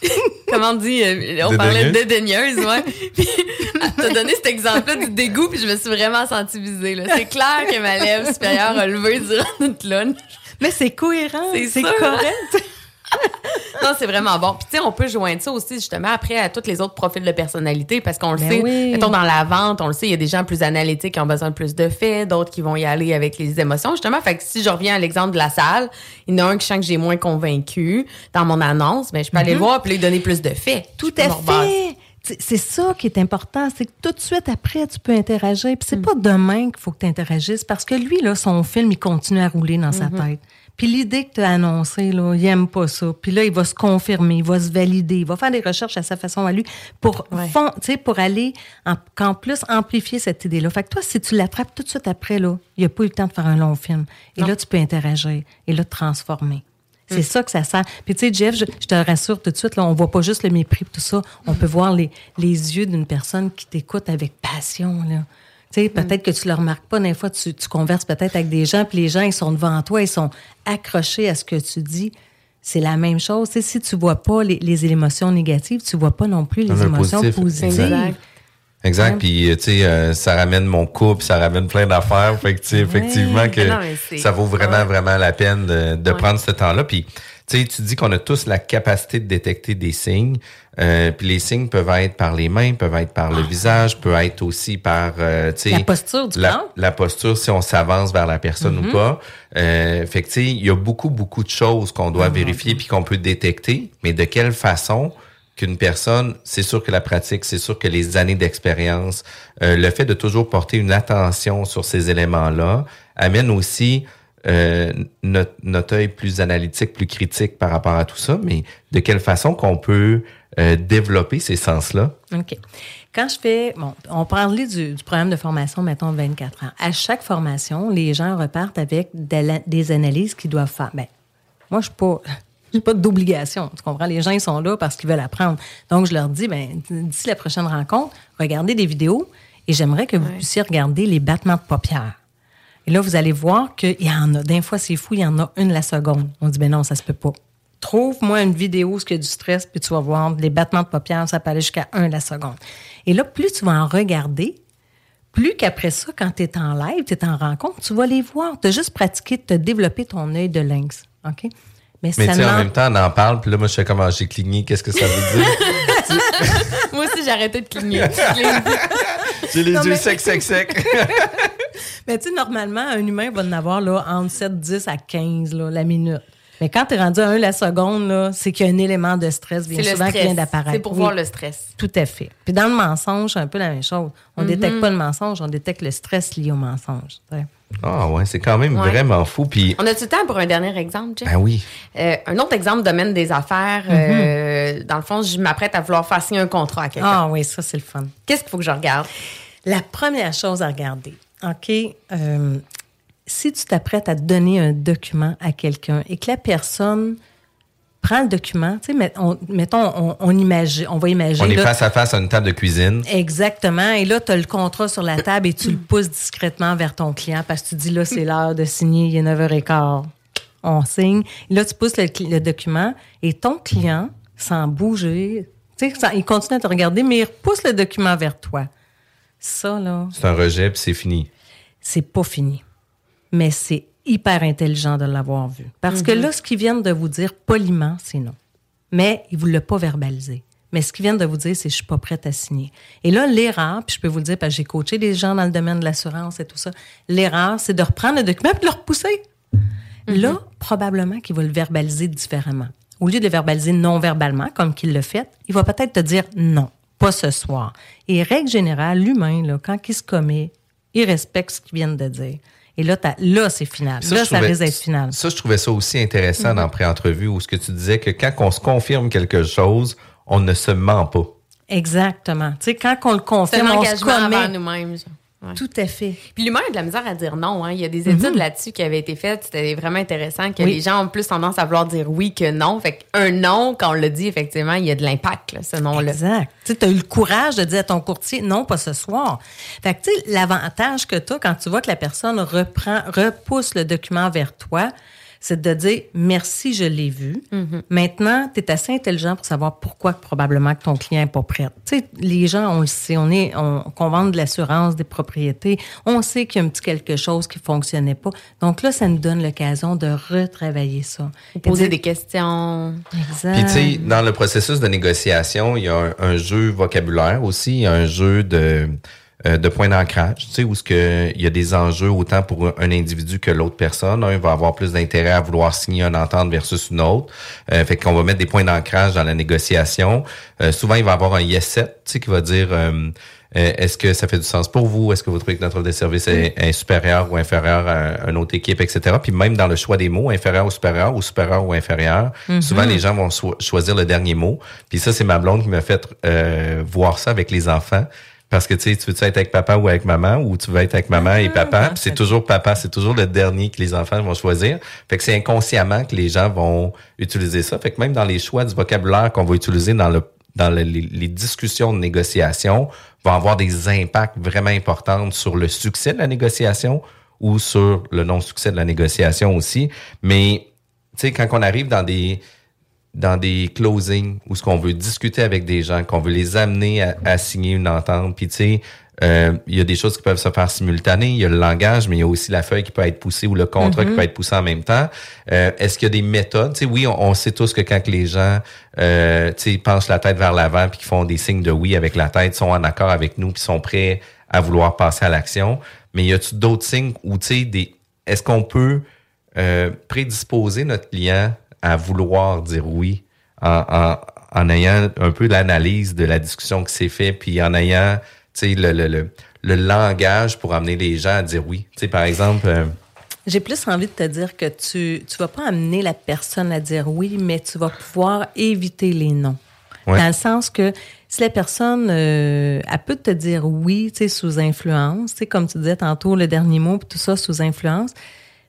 comment on dit euh, On parlait de Dédaigneuse? ouais. Puis elle t'a donné cet exemple-là du dégoût, puis je me suis vraiment sentie visée. là. C'est clair que ma lèvre supérieure a levé durant notre lunch. Mais c'est cohérent, c'est c'est sûr, correct. Non, c'est vraiment bon. Puis tu sais, on peut joindre ça aussi justement après à tous les autres profils de personnalité parce qu'on le Ben sait. oui. Mettons dans la vente, on le sait, il y a des gens plus analytiques qui ont besoin de plus de faits, d'autres qui vont y aller avec les émotions justement. Fait que si je reviens à l'exemple de la salle, il y en a un qui sent que j'ai moins convaincu dans mon annonce, mais je peux aller Mhm. le voir puis lui donner plus de faits. Tout à fait. C'est- C'est ça qui est important, c'est que tout de suite après, tu peux interagir. Puis c'est Mm. pas demain qu'il faut que tu interagisses parce que lui, là, son film, il continue à rouler dans sa Mm-hmm. tête. Puis l'idée que tu as annoncée, là, il aime pas ça. Puis là, il va se confirmer, il va se valider, il va faire des recherches à sa façon à lui pour, fond- pour aller en, plus amplifier cette idée-là. Fait que toi, si tu l'attrapes tout de suite après, là, il n'y a pas eu le temps de faire un long film. Et Non. là, tu peux interagir et là, te transformer. C'est Mm. ça que ça sert. Puis tu sais, Jeff, je, je te rassure tout de suite, là, on voit pas juste le mépris tout ça. On peut voir les, les yeux d'une personne qui t'écoute avec passion. Là. Tu sais, peut-être que tu le remarques pas. Des fois, tu, tu converses peut-être avec des gens, puis les gens, ils sont devant toi, ils sont accrochés à ce que tu dis. C'est la même chose. Tu sais, si tu vois pas les, les émotions négatives, tu vois pas non plus les Le émotions positif. positives. Exact. Exact. Puis, euh, tu sais, euh, ça ramène mon couple, ça ramène plein d'affaires. Fait que, tu sais, effectivement, que non, c'est- ça vaut vraiment, Ouais. vraiment la peine de, de Ouais. prendre ce temps-là. Puis, tu sais, tu dis qu'on a tous la capacité de détecter des signes. Euh, puis les signes peuvent être par les mains, peuvent être par le visage, peuvent être aussi par, euh. Ah. La posture du la, la posture, si on s'avance vers la personne Mhm. ou pas. Euh, fait que, tu sais, il y a beaucoup, beaucoup de choses qu'on Ah, doit vérifier puis qu'on peut détecter. Mais de quelle façon qu'une personne, c'est sûr que la pratique, c'est sûr que les années d'expérience, euh, le fait de toujours porter une attention sur ces éléments-là amène aussi euh, notre, notre œil plus analytique, plus critique par rapport à tout ça, mais de quelle façon qu'on peut euh, développer ces sens-là? OK. Quand je fais, bon, on parlait du, du programme de formation, mettons, 24 ans. À chaque formation, les gens repartent avec de la- des analyses qu'ils doivent faire. Ben, moi, je suis pas, j'ai pas d'obligation. Tu comprends? Les gens, ils sont là parce qu'ils veulent apprendre. Donc, je leur dis, ben, d'ici la prochaine rencontre, regardez des vidéos et j'aimerais que vous puissiez regarder les battements de paupières. Et là, vous allez voir qu'il y en a. D'un fois, c'est fou, il y en a une la seconde. On dit, ben non, ça se peut pas. Trouve-moi une vidéo où il y a du stress, puis tu vas voir les battements de paupières, ça peut aller jusqu'à un la seconde. Et là, plus tu vas en regarder, plus qu'après ça, quand tu es en live, tu es en rencontre, tu vas les voir. Tu as juste pratiqué de te développer ton œil de lynx. OK? Mais tu sais, en même temps, on en parle, puis là, moi, je sais comment? J'ai cligné, qu'est-ce que ça veut dire? Moi aussi, j'ai arrêté de cligner. j'ai les Non, yeux mais- secs, secs, secs. Mais tu sais, normalement, un humain va en avoir là, entre 7, 10 à 15 là, la minute. Mais quand tu es rendu à 1 la seconde, là, c'est qu'il y a un élément de stress bien souvent qui vient d'apparaître. C'est pour Oui. voir le stress. Tout à fait. Puis dans le mensonge, c'est un peu la même chose. On Mhm. détecte pas le mensonge, on détecte le stress lié au mensonge. Ah ouais, c'est quand même Ouais. vraiment fou. Puis, On a-tu le temps pour un dernier exemple, Jeff? ben oui. Euh, un autre exemple, domaine des affaires. euh, dans le fond, je m'apprête à vouloir faire signer un contrat à quelqu'un. Ah oui, ça, c'est le fun. Qu'est-ce qu'il faut que je regarde? La première chose à regarder, OK, euh, si tu t'apprêtes à donner un document à quelqu'un et que la personne prend le document, tu sais, met- on- mettons, on, on imagine, on va imaginer. On est là, face à face à une table de cuisine. Exactement. Et là, tu as le contrat sur la table et tu le pousses discrètement vers ton client parce que tu dis là, c'est l'heure de signer, il est 9h15. on signe. Là, tu pousses le, document et ton client, sans bouger, tu sais, il continue à te regarder, mais il repousse le document vers toi. Ça, là, C'est un rejet, puis c'est fini. C'est pas fini. Mais c'est hyper intelligent de l'avoir vu. Parce que Mhm. là, ce qu'ils viennent de vous dire poliment, c'est non. Mais ils ne vous l'ont pas verbalisé. Mais ce qu'ils viennent de vous dire, c'est je suis pas prête à signer. Et là, l'erreur, puis je peux vous le dire parce que j'ai coaché des gens dans le domaine de l'assurance et tout ça, l'erreur, c'est de reprendre le document et de le repousser. Là, probablement qu'il va le verbaliser différemment. Au lieu de le verbaliser non-verbalement, comme qu'il le fait, il va peut-être te dire non, pas ce soir. Et règle générale, l'humain, quand il se commet, il respecte ce qu'ils viennent de dire. Et là, t'as- là c'est final. Ça, là, ça trouvais- risque d'être final. Ça, je trouvais ça aussi intéressant Mhm. dans pré-entrevue où ce que tu disais que quand on se confirme quelque chose, on ne se ment pas. Exactement. Tu sais, quand on le confirme, un on se commet. nous-mêmes. Ouais. Tout à fait. Puis l'humain a de la misère à dire non. Hein. Il y a des études Mhm. là-dessus qui avaient été faites. C'était vraiment intéressant que Oui. les gens ont plus tendance à vouloir dire oui que non. Fait qu'un non, quand on le dit, effectivement, il y a de l'impact, là, ce nom-là. Exact. Tu as eu le courage de dire à ton courtier, non, pas ce soir. Fait que, tu sais, l'avantage que tu as quand tu vois que la personne reprend, repousse le document vers toi, c'est de dire merci, je l'ai vu. Maintenant, tu es assez intelligent pour savoir pourquoi probablement que ton client n'est pas prêt. Tu sais, les gens, on le sait, on est, on, qu'on vende de l'assurance, des propriétés, on sait qu'il y a un petit quelque chose qui fonctionnait pas. Donc là, ça nous donne l'occasion de retravailler ça. Poser des questions. Exact. Puis tu sais, dans le processus de négociation, il y a un, un jeu vocabulaire aussi, il y a un jeu de euh, de points d'ancrage, tu sais, où ce que il y a des enjeux autant pour un individu que l'autre personne. Un va avoir plus d'intérêt à vouloir signer une entente versus une autre. Euh, fait qu'on va mettre des points d'ancrage dans la négociation. Euh, souvent, il va y avoir un yes set, tu sais, qui va dire euh, est-ce que ça fait du sens pour vous? Est-ce que vous trouvez que notre offre de service est, est supérieure ou inférieure à une autre équipe, etc. Puis même dans le choix des mots, inférieur ou supérieur ou supérieur ou inférieur, Mhm. souvent les gens vont so- choisir le dernier mot. Puis ça, c'est ma blonde qui m'a fait euh, voir ça avec les enfants. Parce que tu sais, tu veux être avec papa ou avec maman, ou tu veux être avec maman et papa, puis c'est toujours papa, c'est toujours le dernier que les enfants vont choisir. Fait que c'est inconsciemment que les gens vont utiliser ça. Fait que même dans les choix du vocabulaire qu'on va utiliser dans le dans le- les, les discussions de négociation, vont avoir des impacts vraiment importants sur le succès de la négociation ou sur le non-succès de la négociation aussi. Mais tu sais, quand on arrive dans des dans des closings où ce qu'on veut discuter avec des gens, qu'on veut les amener à, à signer une entente. Puis tu sais, euh, il y a des choses qui peuvent se faire simultanées. Il y a le langage, mais il y a aussi la feuille qui peut être poussée ou le contrat qui Mhm. peut être poussé en même temps. Euh, Est-ce qu'il y a des méthodes? Tu sais, oui, on, on sait tous que quand que les gens euh, tu sais, penchent la tête vers l'avant puis qu'ils font des signes de oui avec la tête, sont en accord avec nous puis sont prêts à vouloir passer à l'action. Mais y a-tu d'autres signes où tu sais, des est-ce qu'on peut euh, prédisposer notre client à vouloir dire oui en, en, en ayant un peu l'analyse de la discussion qui s'est faite, puis en ayant le, le, le, le langage pour amener les gens à dire oui. Tu sais, par exemple, euh, J'ai plus envie de te dire que tu tu vas pas amener la personne à dire oui, mais tu vas pouvoir éviter les non. Ouais. Dans le sens que si la personne, euh, elle peut te dire oui, tu sais, sous influence, tu sais, comme tu disais tantôt, le dernier mot, tout ça sous influence,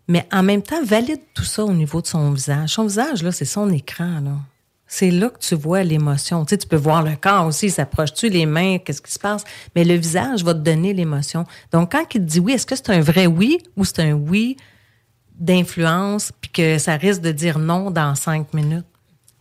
mais en même temps, valide tout ça au niveau de son visage. Son visage, là, c'est son écran, là. C'est là que tu vois l'émotion. Tu sais, tu peux voir le corps aussi, s'approche-tu, les mains, qu'est-ce qui se passe? Mais le visage va te donner l'émotion. Donc, quand il te dit oui, est-ce que c'est un vrai oui ou c'est un oui d'influence, puis que ça risque de dire non dans cinq minutes?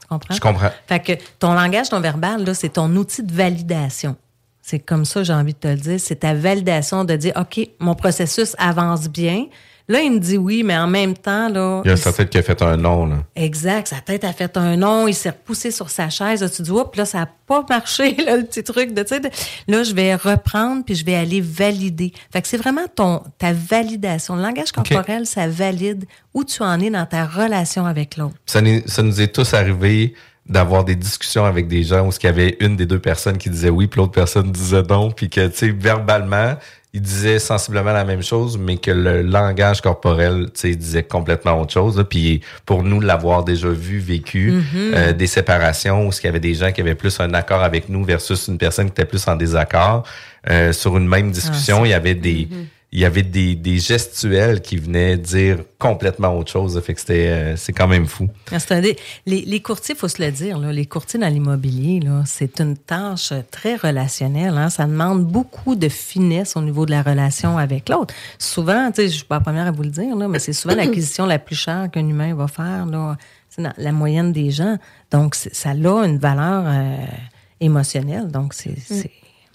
Tu comprends? Je comprends. Fait que ton langage non verbal, là, c'est ton outil de validation. C'est comme ça, j'ai envie de te le dire. C'est ta validation de dire, OK, mon processus avance bien. Là, il me dit oui, mais en même temps, là. il y a sa tête qui a fait un non. Là. Exact, sa tête a fait un nom, il s'est repoussé sur sa chaise, là, tu dis, oups, là, ça n'a pas marché, là, le petit truc de, tu sais, de- là, je vais reprendre puis je vais aller valider. Fait que c'est vraiment ton, ta validation. Le langage corporel, ça valide où tu en es dans ta relation avec l'autre. Ça, ça nous est tous arrivé d'avoir des discussions avec des gens où il y avait une des deux personnes qui disait oui, puis l'autre personne disait non, puis que, tu sais, verbalement, il disait sensiblement la même chose, mais que le langage corporel, tu sais, disait complètement autre chose. là. Puis pour nous, l'avoir déjà vu, vécu, Mhm. euh, des séparations où il y avait des gens qui avaient plus un accord avec nous versus une personne qui était plus en désaccord, euh, sur une même discussion, Ah, il y avait des... il y avait des, des gestuels qui venaient dire complètement autre chose. Fait que c'était, euh, c'est quand même fou. Ah, les, les courtiers, faut se le dire, là, les courtiers dans l'immobilier, là, c'est une tâche très relationnelle. Hein. Ça demande beaucoup de finesse au niveau de la relation avec l'autre. Souvent, je suis pas la première à vous le dire, là, mais c'est souvent l'acquisition la plus chère qu'un humain va faire. Là. C'est dans la moyenne des gens. Donc, c'est- ça a une valeur euh, émotionnelle. Donc, c'est... c'est-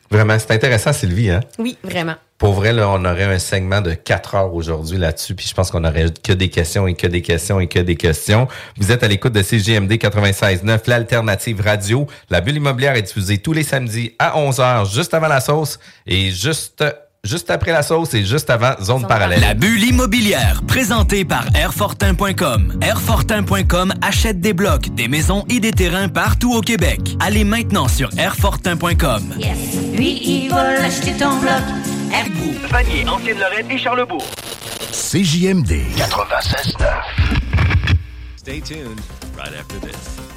Vraiment, c'est intéressant, Sylvie. Hein? Oui, vraiment. Pour vrai, là, on aurait un segment de 4 heures aujourd'hui là-dessus, puis je pense qu'on aurait que des questions et que des questions et que des questions. Vous êtes à l'écoute de CGMD 96.9, l'alternative radio. La bulle immobilière est diffusée tous les samedis à 11h, juste avant la sauce et juste, juste après la sauce et juste avant Zone Parallèle. La bulle immobilière, présentée par Airfortin.com. Airfortin.com achète des blocs, des maisons et des terrains partout au Québec. Allez maintenant sur Airfortin.com. Lui, il va l'acheter ton bloc. Vanier, Ancienne-Lorraine et Charlebourg. CJMD 96.9. Stay tuned right after this.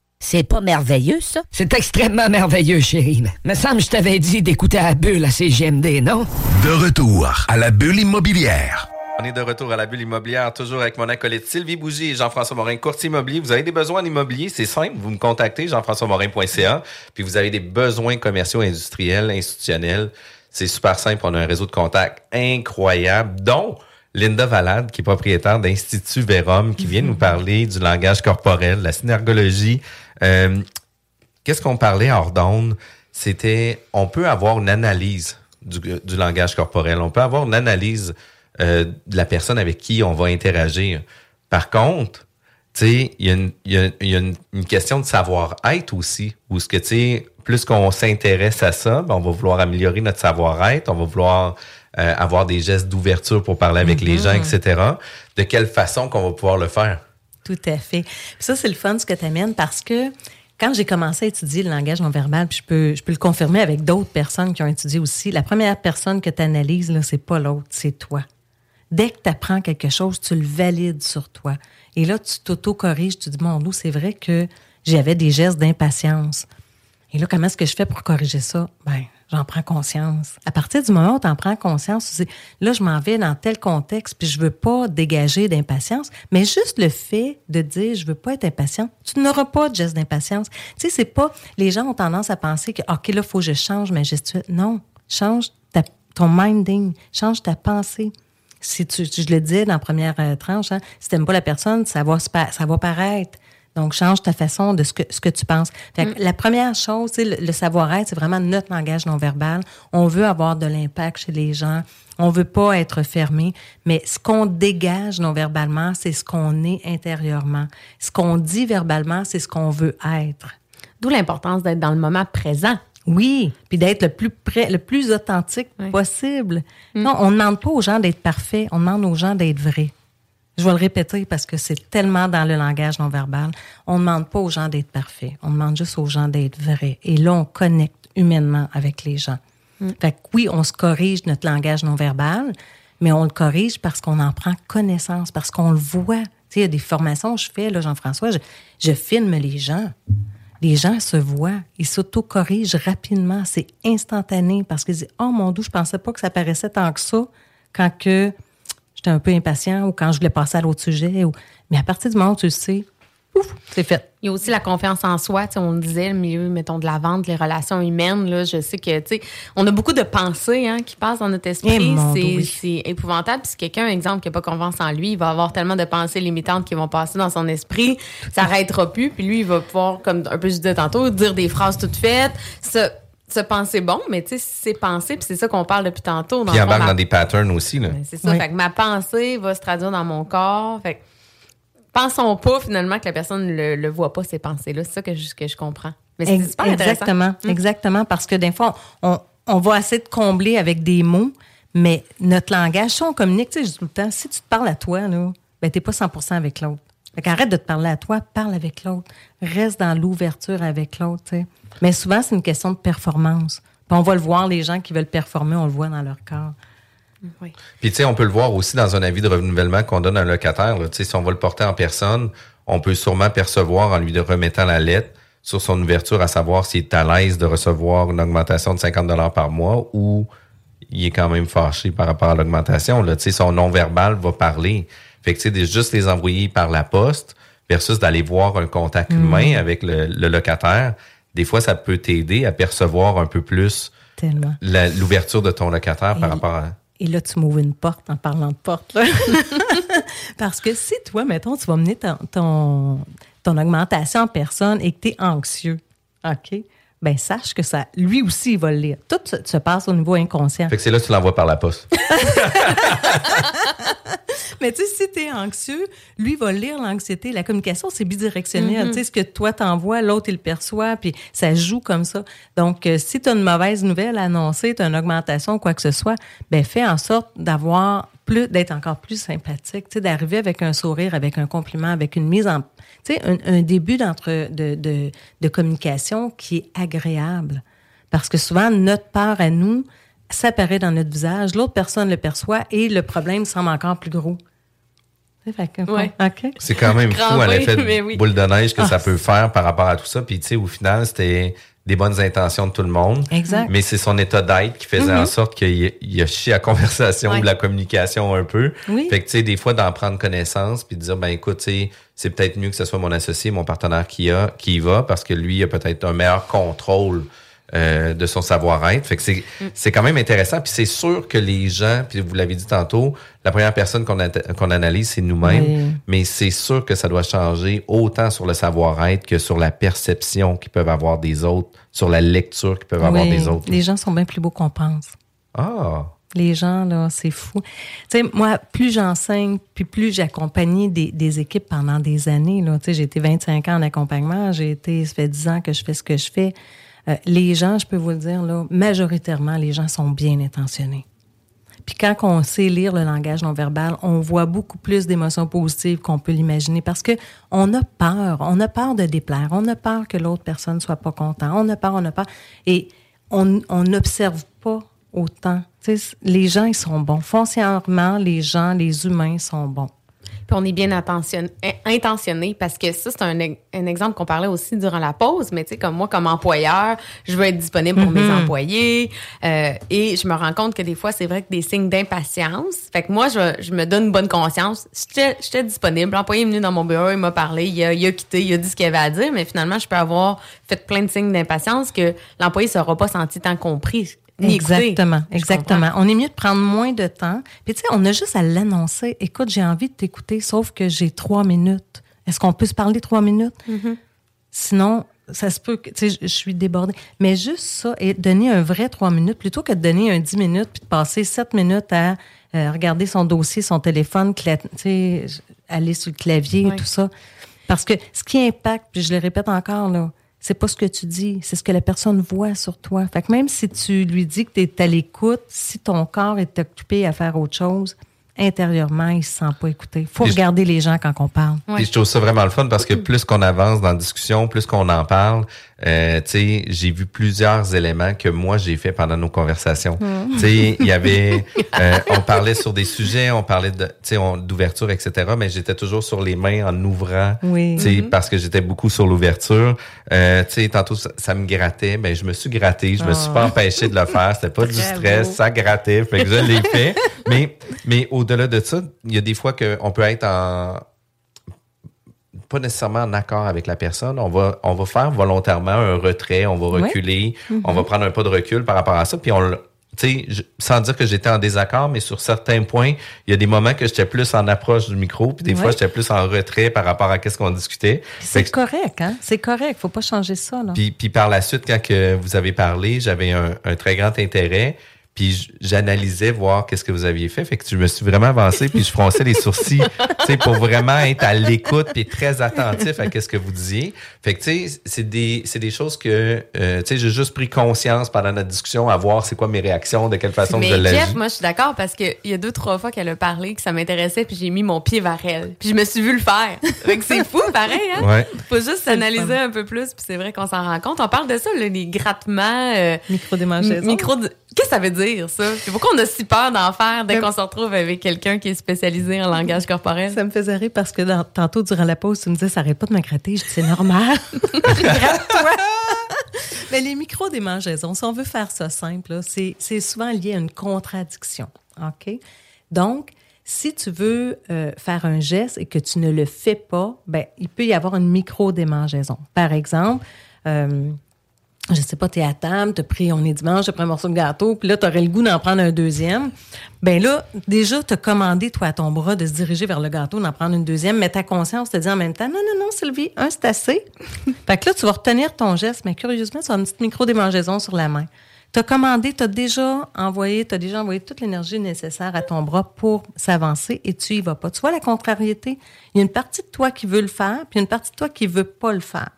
C'est pas merveilleux, ça? C'est extrêmement merveilleux, chérie. Me semble que je t'avais dit d'écouter à la bulle à CGMD, non? De retour à la bulle immobilière. On est de retour à la bulle immobilière, toujours avec mon acolyte Sylvie Bougie et Jean-François Morin, courtier immobilier. Vous avez des besoins en immobilier, c'est simple, vous me contactez, jean-françois-morin.ca. Puis vous avez des besoins commerciaux, industriels, institutionnels. C'est super simple, on a un réseau de contacts incroyable, dont Linda Valade, qui est propriétaire d'Institut Vérum, qui vient nous parler du langage corporel, de la synergologie. Euh, Qu'est-ce qu'on parlait hors d'onde? C'était, on peut avoir une analyse du, du langage corporel. On peut avoir une analyse euh, de la personne avec qui on va interagir. Par contre, tu sais, il y a, une, il y a- il y a une, une question de savoir-être aussi, où ce que, tu sais, plus qu'on s'intéresse à ça, ben, on va vouloir améliorer notre savoir-être, on va vouloir euh, avoir des gestes d'ouverture pour parler avec les gens, etc. De quelle façon qu'on va pouvoir le faire? Tout à fait. Puis ça, c'est le fun ce que tu amènes parce que quand j'ai commencé à étudier le langage non verbal, puis je peux, je peux le confirmer avec d'autres personnes qui ont étudié aussi, la première personne que tu analyses, c'est pas l'autre, c'est toi. Dès que tu apprends quelque chose, tu le valides sur toi. Et là, tu t'auto-corriges, tu dis, mon Dieu, c'est vrai que j'avais des gestes d'impatience. Et là, comment est-ce que je fais pour corriger ça? Ben, j'en prends conscience. À partir du moment où tu en prends conscience, tu dis, là, je m'en vais dans tel contexte, puis je veux pas dégager d'impatience. Mais juste le fait de dire, je veux pas être impatient, tu n'auras pas de geste d'impatience. Tu sais, c'est pas, les gens ont tendance à penser que, OK, là, faut que je change ma gestuelle. Non, change ton minding, change ta pensée. Si tu, je le disais dans la première euh, tranche, hein, si t'aimes pas la personne, ça va, ça va paraître. Donc, change ta façon de ce que, ce que tu penses. Fait que La première chose, le, le savoir-être, c'est vraiment notre langage non verbal. On veut avoir de l'impact chez les gens. On veut pas être fermé. Mais ce qu'on dégage non verbalement, c'est ce qu'on est intérieurement. Ce qu'on dit verbalement, c'est ce qu'on veut être. D'où l'importance d'être dans le moment présent. Oui, puis d'être le plus près, le plus authentique possible. Non, on ne demande pas aux gens d'être parfaits, on demande aux gens d'être vrais. Je vais le répéter parce que c'est tellement dans le langage non verbal. On ne demande pas aux gens d'être parfaits, on demande juste aux gens d'être vrais. Et là, on connecte humainement avec les gens. Fait que oui, on se corrige notre langage non verbal, mais on le corrige parce qu'on en prend connaissance, parce qu'on le voit. Tu sais, il y a des formations que je fais, là, Jean-François, je, je filme les gens. Les gens se voient, ils s'auto-corrigent rapidement, c'est instantané parce qu'ils disent Oh mon Dieu, je pensais pas que ça paraissait tant que ça quand que j'étais un peu impatient ou quand je voulais passer à l'autre sujet. Ou... Mais à partir du moment où tu le sais, ouf, c'est fait. Il y a aussi la confiance en soi. Tu sais, on le disait, le milieu, mettons, de la vente, les relations humaines. Là, je sais que, tu sais, on a beaucoup de pensées hein, qui passent dans notre Eh, esprit. c'est oui. épouvantable. Puis si quelqu'un, exemple, qui n'a pas confiance en lui, il va avoir tellement de pensées limitantes qui vont passer dans son esprit. Ça n'arrêtera plus. Puis lui, il va pouvoir, comme un peu je disais tantôt, dire des phrases toutes faites, se, se penser bon. Mais tu sais, c'est penser. Puis c'est ça qu'on parle depuis tantôt. Puis le il fond, embarque ma- dans des patterns aussi. Là. c'est ça. Fait que ma pensée va se traduire dans mon corps. Fait que pensons pas finalement que la personne ne le, le voit pas, ces pensées-là. C'est ça que je, que je comprends. Mais c'est Ex- super intéressant. Exactement, Mm. exactement, parce que des fois, on, on va essayer de combler avec des mots, mais notre langage, si on communique, tu sais, je dis tout le temps, si tu te parles à toi, là, ben, t'es pas 100 avec l'autre. Fait qu'arrête de te parler à toi, parle avec l'autre. Reste dans l'ouverture avec l'autre, tu sais. Mais souvent, c'est une question de performance. Puis on va le voir, les gens qui veulent performer, on le voit dans leur corps. Oui. Puis tu sais, on peut le voir aussi dans un avis de renouvellement qu'on donne à un locataire. là. Tu sais, si on va le porter en personne, on peut sûrement percevoir en lui remettant la lettre sur son ouverture, à savoir s'il est à l'aise de recevoir une augmentation de 50 dollars par mois ou il est quand même fâché par rapport à l'augmentation. Tu sais, son non-verbal va parler. Fait que tu sais, juste les envoyer par la poste versus d'aller voir un contact Mm. humain avec le, le locataire, des fois, ça peut t'aider à percevoir un peu plus l'ouverture de ton locataire par rapport à... Et là, tu m'ouvres une porte en parlant de porte. là. Parce que si toi, mettons, tu vas mener ton, ton, ton augmentation en personne et que tu es anxieux, OK? Ben sache que ça, lui aussi, il va le lire. Tout se, se passe au niveau inconscient. Fait que c'est là que tu l'envoies par la poste. Mais tu sais, si tu es anxieux, lui va lire l'anxiété. La communication, c'est bidirectionnel. Mhm. Tu sais, ce que toi t'envoies, l'autre, il le perçoit, puis ça joue comme ça. Donc, euh, si tu as une mauvaise nouvelle à annoncer, tu as une augmentation, quoi que ce soit, ben fais en sorte d'avoir plus, d'être encore plus sympathique, tu sais, d'arriver avec un sourire, avec un compliment, avec une mise en... Tu sais, un, un début d'entre, de, de, de communication qui est agréable. Parce que souvent, notre peur à nous, ça apparaît dans notre visage, l'autre personne le perçoit et le problème semble encore plus gros. Tu sais, fait que- Ouais. OK. C'est quand même fou à oui, l'effet de oui. boule de neige que Ah. ça peut faire par rapport à tout ça. Puis tu sais, au final, c'était des bonnes intentions de tout le monde. Exact. Mais c'est son état d'être qui faisait en sorte qu'il a- il a chié la conversation Ouais. ou la communication un peu. Oui. Fait que tu sais, des fois, d'en prendre connaissance puis de dire, ben écoute, c'est peut-être mieux que ce soit mon associé, mon partenaire qui, a, qui y va parce que lui a peut-être un meilleur contrôle euh, de son savoir-être. Fait que c'est Mm. c'est quand même intéressant. Puis c'est sûr que les gens, puis vous l'avez dit tantôt, la première personne qu'on analyse, c'est nous-mêmes. Mais c'est sûr que ça doit changer autant sur le savoir-être que sur la perception qu'ils peuvent avoir des autres, sur la lecture qu'ils peuvent avoir des autres. Les gens sont bien plus beaux qu'on pense. Ah! Les gens, là, c'est fou. Tu sais, moi, plus j'enseigne, puis plus j'ai accompagné des, des équipes pendant des années, là. Tu sais, j'ai été 25 ans en accompagnement, j'ai été, ça fait 10 ans que je fais ce que je fais. Euh, les gens, je peux vous le dire, là, majoritairement, les gens sont bien intentionnés. Puis quand on sait lire le langage non verbal, on voit beaucoup plus d'émotions positives qu'on peut l'imaginer parce que on a peur, on a peur de déplaire, on a peur que l'autre personne soit pas content, on a peur, on a peur, et on n'observe pas autant. Les gens ils sont bons, foncièrement les gens, les humains sont bons. Puis on est bien intentionné parce que ça, c'est un, un exemple qu'on parlait aussi durant la pause. Mais tu sais, comme moi, comme employeur, je veux être disponible pour mes Mhm. employés. euh, et je me rends compte que des fois, c'est vrai que des signes d'impatience. Fait que moi, je, je me donne une bonne conscience. J'étais j'étais disponible. L'employé est venu dans mon bureau, il m'a parlé, il a, il a quitté, il a dit ce qu'il avait à dire. Mais finalement, je peux avoir fait plein de signes d'impatience que l'employé ne sera pas senti tant compris. Ni. Exactement, exactement. On est mieux de prendre moins de temps. Puis tu sais, on a juste à l'annoncer. Écoute, j'ai envie de t'écouter, sauf que j'ai trois minutes. Est-ce qu'on peut se parler trois minutes? Mhm. Sinon, ça se peut que, tu sais, je- suis débordée. Mais juste ça, et donner un vrai trois minutes, plutôt que de donner un dix minutes puis de passer sept minutes à euh, regarder son dossier, son téléphone, cla- tu sais, aller sur le clavier et tout ça. Parce que ce qui impacte, puis je le répète encore, là, c'est pas ce que tu dis, c'est ce que la personne voit sur toi. Fait que même si tu lui dis que tu es à l'écoute, si ton corps est occupé à faire autre chose, intérieurement, il se sent pas écouté. faut Puis je- regarder les gens quand on parle. Puis je trouve ça vraiment le fun parce que plus qu'on avance dans la discussion, plus qu'on en parle, euh, tu sais, j'ai vu plusieurs éléments que moi j'ai fait pendant nos conversations. Mm. Tu sais, il y avait, euh, on parlait sur des sujets, on parlait de, d'ouverture, etc. Mais j'étais toujours sur les mains en ouvrant, Oui. tu sais, Mhm. parce que j'étais beaucoup sur l'ouverture. Euh, tu sais, tantôt ça, ça me grattait, ben je me suis gratté, je me suis Ah. pas empêché de le faire, c'était pas du stress, ça grattait, fait que je l'ai fait. Mais, mais au-delà de ça, il y a des fois qu'on peut être en pas nécessairement en accord avec la personne. On va, on va faire volontairement un retrait, on va Ouais. reculer, Mhm. on va prendre un pas de recul par rapport à ça. Puis on, le- tu sais, je- sans dire que j'étais en désaccord, mais sur certains points, il y a des moments que j'étais plus en approche du micro, puis des fois j'étais plus en retrait par rapport à qu'est-ce qu'on discutait. C'est correct, hein? C'est correct. Faut pas changer ça, là. puis, puis par la suite, quand que vous avez parlé, j'avais un, un très grand intérêt. Puis j'analysais voir qu'est-ce que vous aviez fait. Fait que je me suis vraiment avancé, puis je fronçais les sourcils, tu sais, pour vraiment être à l'écoute puis très attentif à qu'est-ce que vous disiez. Fait que, tu sais, c'est des, c'est des choses que, euh, tu sais, j'ai juste pris conscience pendant notre discussion à voir c'est quoi mes réactions, de quelle façon Mais je l'agis. Jeff, moi, je suis d'accord parce qu'il y a deux, trois fois qu'elle a parlé, que ça m'intéressait, puis j'ai mis mon pied vers elle. Puis je me suis vu le faire. Fait que c'est fou, pareil, hein? Ouais. Faut juste s'analyser un peu plus, puis c'est vrai qu'on s'en rend compte. On parle de ça, là, les grattements. euh, Micro-démangeaisons. Micro Qu'est-ce que ça veut dire, ça? Pourquoi on a si peur d'en faire dès qu'on se retrouve avec quelqu'un qui est spécialisé en langage corporel? Ça me faisait rire parce que dans- tantôt, durant la pause, tu me disais, ça arrête pas de me gratter. Je dis, c'est normal. Gratte-toi. Mais les micro-démangeaisons, si on veut faire ça simple, c'est souvent lié à une contradiction. OK? Donc, si tu veux euh, faire un geste et que tu ne le fais pas, ben, il peut y avoir une micro-démangeaison. Par exemple, euh, je sais pas, t'es à table, t'as pris, on est dimanche, t'as pris un morceau de gâteau, puis là, t'aurais le goût d'en prendre un deuxième. Ben là, déjà, t'as commandé, toi, à ton bras, de se diriger vers le gâteau, d'en prendre une deuxième, mais ta conscience te dit en même temps, non, non, non, Sylvie, un, c'est assez. fait que là, tu vas retenir ton geste, mais curieusement, tu as une petite micro-démangeaison sur la main. T'as commandé, t'as déjà envoyé, t'as déjà envoyé toute l'énergie nécessaire à ton bras pour s'avancer et tu y vas pas. Tu vois la contrariété? Il y a une partie de toi qui veut le faire, puis une partie de toi qui veut pas le faire.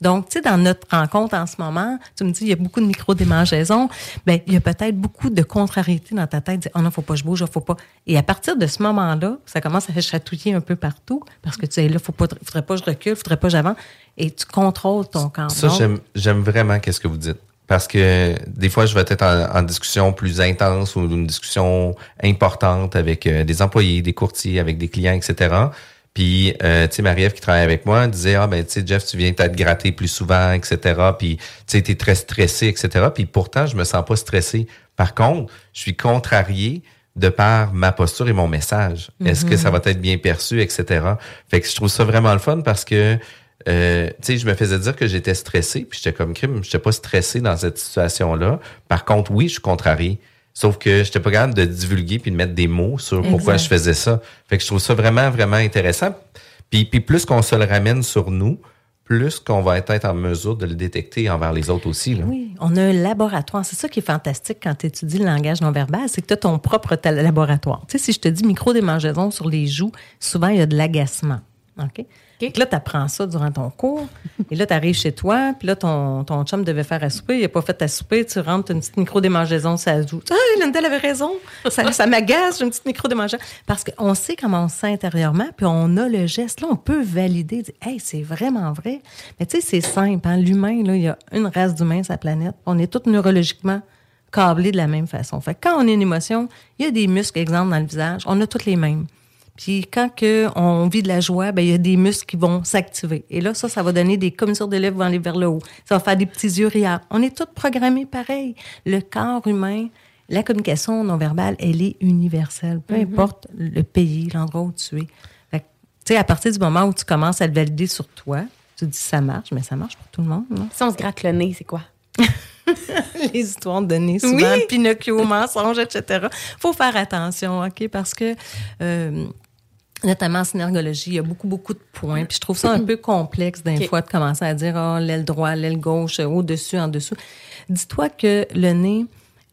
Donc, tu sais, dans notre rencontre en ce moment, tu me dis, il y a beaucoup de micro-démangeaisons. Ben, il y a peut-être beaucoup de contrariété dans ta tête. Dire, oh non, faut pas que je bouge, faut pas. Et à partir de ce moment-là, ça commence à chatouiller un peu partout parce que tu sais, là, faut pas, faudrait pas que je recule, faudrait pas que j'avance. Et tu contrôles ton corps. Ça, j'aime, j'aime vraiment qu'est-ce que vous dites. Parce que des fois, je vais être en, en discussion plus intense ou une discussion importante avec euh, des employés, des courtiers, avec des clients, etc. Puis, euh, tu sais, Marie-Ève qui travaille avec moi disait, ah ben, tu sais, Jeff, tu viens peut-être gratter plus souvent, etc. Puis, tu sais, t'es très stressé, etc. Puis pourtant, je me sens pas stressé. Par contre, je suis contrarié de par ma posture et mon message. Est-ce que Mhm. ça va être bien perçu, etc. Fait que je trouve ça vraiment le fun parce que euh, tu sais, je me faisais dire que j'étais stressé, puis j'étais comme crime, j'étais pas stressé dans cette situation-là. Par contre, oui, je suis contrarié. Sauf que j'étais pas capable de divulguer puis de mettre des mots sur pourquoi Exact. je faisais ça. Fait que je trouve ça vraiment, vraiment intéressant. Puis, puis plus qu'on se le ramène sur nous, plus qu'on va être en mesure de le détecter envers les autres aussi. Là. Oui, on a un laboratoire. C'est ça qui est fantastique quand tu étudies le langage non verbal, c'est que tu as ton propre laboratoire. Tu sais, si je te dis micro-démangeaison sur les joues, souvent, il y a de l'agacement. OK? Que Là, tu apprends ça durant ton cours. et là, tu arrives chez toi, puis là, ton, ton chum devait faire à souper. Il n'a pas fait à souper. Tu rentres, as une petite micro-démangeaison, ça joue. Ah, Linda avait raison. Ça, ça m'agace, j'ai une petite micro-démangeaison. Parce qu'on sait comment on se sent intérieurement, puis on a le geste. Là, on peut valider, dire, hey, c'est vraiment vrai. Mais tu sais, c'est simple. Hein? L'humain, il y a une race d'humains sur la planète. On est tous neurologiquement câblés de la même façon. Fait que quand on a une émotion, il y a des muscles, exemple, dans le visage. On a tous les mêmes. Puis quand que on vit de la joie, ben il y a des muscles qui vont s'activer. Et là, ça, ça va donner des commissures de lèvres vont aller vers le haut. Ça va faire des petits yeux riants. On est tous programmés pareil. Le corps humain, la communication non verbale, elle est universelle. Peu Mhm. importe le pays, l'endroit où tu es. Tu sais, à partir du moment où tu commences à le valider sur toi, tu te dis ça marche, mais ça marche pour tout le monde. Non? Si on se gratte le nez, c'est quoi? les histoires de nez, souvent, Oui. Pinocchio, mensonge, etc. faut faire attention, OK? Parce que, euh, notamment en synergologie, il y a beaucoup, beaucoup de points. Puis je trouve ça un peu complexe, d'un fois, de commencer à dire, oh, l'aile droite, l'aile gauche, au-dessus, en dessous. Dis-toi que le nez,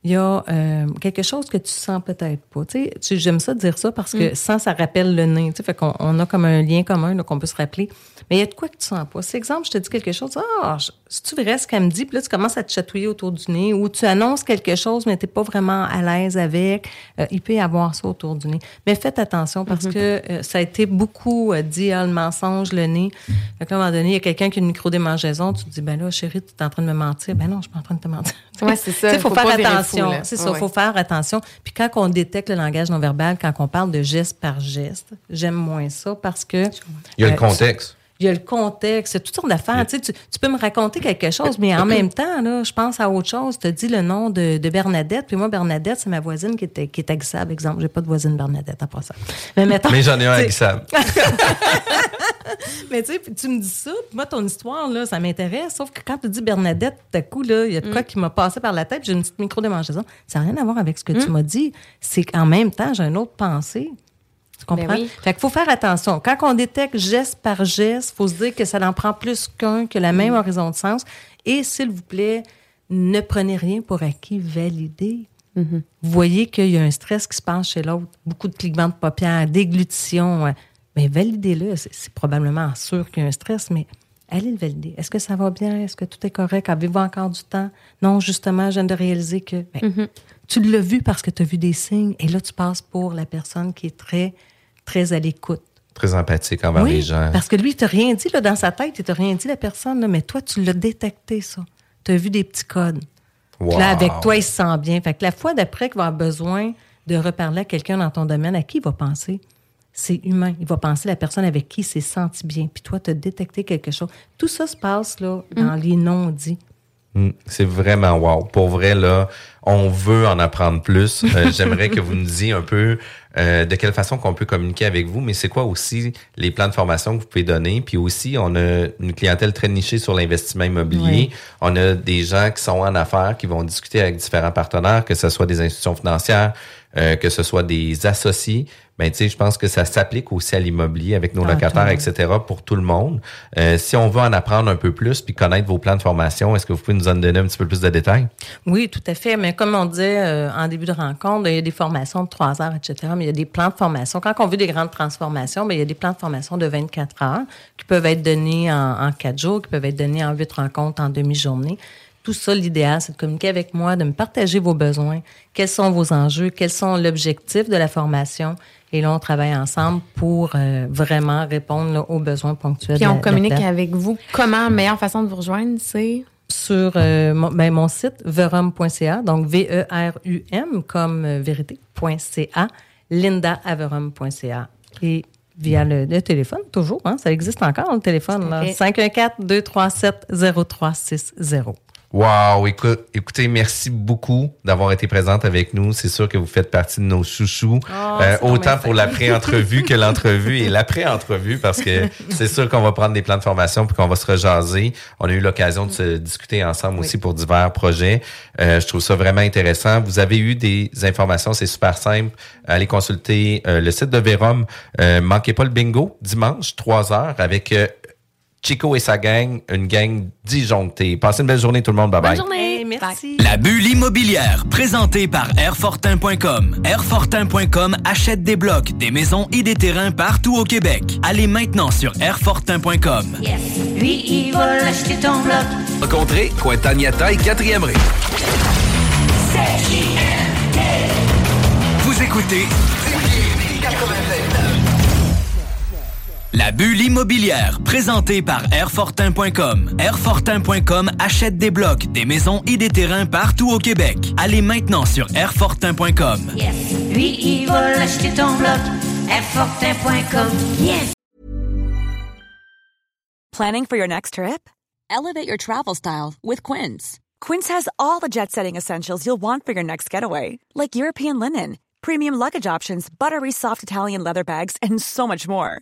il y a euh, quelque chose que tu sens peut-être pas. Tu sais, tu- j'aime ça dire ça parce que Mm. sans, ça rappelle le nez. Tu sais, fait qu'on on a comme un lien commun là, qu'on peut se rappeler. Mais il y a de quoi que tu sens pas. C'est exemple, je te dis quelque chose. Ah, je- c'est-tu vrai ce qu'elle me dit? Puis là, tu commences à te chatouiller autour du nez ou tu annonces quelque chose, mais tu n'es pas vraiment à l'aise avec. Euh, il peut y avoir ça autour du nez. Mais faites attention parce Mhm. que euh, ça a été beaucoup euh, dit, ah, le mensonge, le nez. Fait qu'à un moment donné, il y a quelqu'un qui a une micro-démangeaison. Tu te dis, ben là, chérie, tu es en train de me mentir. Ben non, je suis pas en train de te mentir. Ouais, c'est ça. Sais, faut, Faut faire attention. c'est ça, Ouais, faut faire attention. Puis quand on détecte le langage non verbal, quand on parle de geste par geste, j'aime moins ça parce que Il y a le euh, contexte. il y a le contexte, c'est toutes sortes d'affaires. Tu, sais, tu, tu peux me raconter quelque chose, mais en même temps, là, je pense à autre chose. Tu as dit le nom de, de Bernadette, puis moi, Bernadette, c'est ma voisine qui est, qui est agissable. Exemple, j'ai pas de voisine Bernadette à part ça. Mais, mettons, Mais j'en ai un Sam. mais tu sais, tu me dis ça, puis moi, ton histoire, là, ça m'intéresse. Sauf que quand tu dis Bernadette, tout à coup, là, il y a de quoi qui m'a passé par la tête, j'ai une petite micro-démangeaison. Ça n'a rien à voir avec ce que tu m'as dit. C'est qu'en même temps, j'ai une autre pensée. Tu comprends? Ben oui. Fait qu'il faut faire attention. Quand on détecte geste par geste, il faut se dire que ça en prend plus qu'un, que la même horizon de sens. Et s'il vous plaît, ne prenez rien pour acquis, validez. Mhm. Vous voyez qu'il y a un stress qui se passe chez l'autre, beaucoup de clignements de paupières, déglutition. Mais validez-le. C'est c'est probablement sûr qu'il y a un stress, mais allez le valider. Est-ce que ça va bien? Est-ce que tout est correct? Avez-vous encore du temps? Non, justement, je viens de réaliser que ben, Mhm. tu l'as vu parce que tu as vu des signes et là, tu passes pour la personne qui est très, très à l'écoute. Très empathique envers oui, les gens. parce que lui, il t'a rien dit là, dans sa tête, il t'a rien dit la personne, là, mais toi, tu l'as détecté, ça. Tu as vu des petits codes. Puis Wow. Là, avec toi, il se sent bien. Fait que la fois d'après qu'il va avoir besoin de reparler à quelqu'un dans ton domaine, à qui il va penser? C'est humain. Il va penser à la personne avec qui il s'est senti bien. Puis toi, tu as détecté quelque chose. Tout ça se passe là, dans les non-dits. Mm, C'est vraiment wow. Pour vrai, là, on veut en apprendre plus. Euh, J'aimerais que vous nous disiez un peu euh, de quelle façon qu'on peut communiquer avec vous, mais c'est quoi aussi les plans de formation que vous pouvez donner? Puis aussi, on a une clientèle très nichée sur l'investissement immobilier. Oui. On a des gens qui sont en affaires, qui vont discuter avec différents partenaires, que ce soit des institutions financières, euh, que ce soit des associés. Ben, tu sais, je pense que ça s'applique aussi à l'immobilier avec nos Ah, locataires, etc., pour tout le monde. Euh, si on veut en apprendre un peu plus puis connaître vos plans de formation, est-ce que vous pouvez nous en donner un petit peu plus de détails? Oui, tout à fait. Mais comme on disait euh, en début de rencontre, il y a des formations de 3 heures, etc. Mais il y a des plans de formation. Quand on veut des grandes transformations, ben, il y a des plans de formation de 24 heures qui peuvent être donnés en, en 4 jours, qui peuvent être donnés en 8 rencontres en demi-journée. Tout ça, l'idéal, c'est de communiquer avec moi, de me partager vos besoins, quels sont vos enjeux, quels sont l'objectif de la formation? Et là, on travaille ensemble pour euh, vraiment répondre là, aux besoins ponctuels. Puis de on de communique la- avec vous. Comment, meilleure façon de vous rejoindre, c'est? sur euh, mon, ben, mon site verum.ca, donc V-E-R-U-M comme euh, vérité.ca, lindaaverum.ca. Et via le, le téléphone, toujours, hein, ça existe encore le téléphone, là, Ok. 514-237-0360. Wow, écoute, écoutez, merci beaucoup d'avoir été présente avec nous. C'est sûr que vous faites partie de nos chouchous, Oh, Euh, autant pour l'après-entrevue que l'entrevue et l'après-entrevue, parce que c'est sûr qu'on va prendre des plans de formation puis qu'on va se rejaser. On a eu l'occasion de se discuter ensemble aussi pour divers projets. Euh, je trouve ça vraiment intéressant. Vous avez eu des informations, c'est super simple. Allez consulter euh, le site de Vérum. Manquez pas le bingo dimanche 3 heures avec Chico et sa gang, une gang disjonctée. Passez une belle journée tout le monde. Bye bye. Hey, merci. La bulle immobilière, présentée par Airfortin.com. Airfortin.com achète des blocs, des maisons et des terrains partout au Québec. Allez maintenant sur Airfortin.com. Lui, il va l'acheter ton bloc. Rencontrez Cointagnata et 4e rue. Vous écoutez La bulle immobilière, présentée par Airfortin.com. Airfortin.com achète des blocs, des maisons et des terrains partout au Québec. Allez maintenant sur Airfortin.com. Lui, il va l'acheter ton bloc. Airfortin.com. Yes. Planning for your next trip? Elevate your travel style with Quince. Quince has all the jet setting essentials you'll want for your next getaway, like European linen, premium luggage options, buttery soft Italian leather bags, and so much more.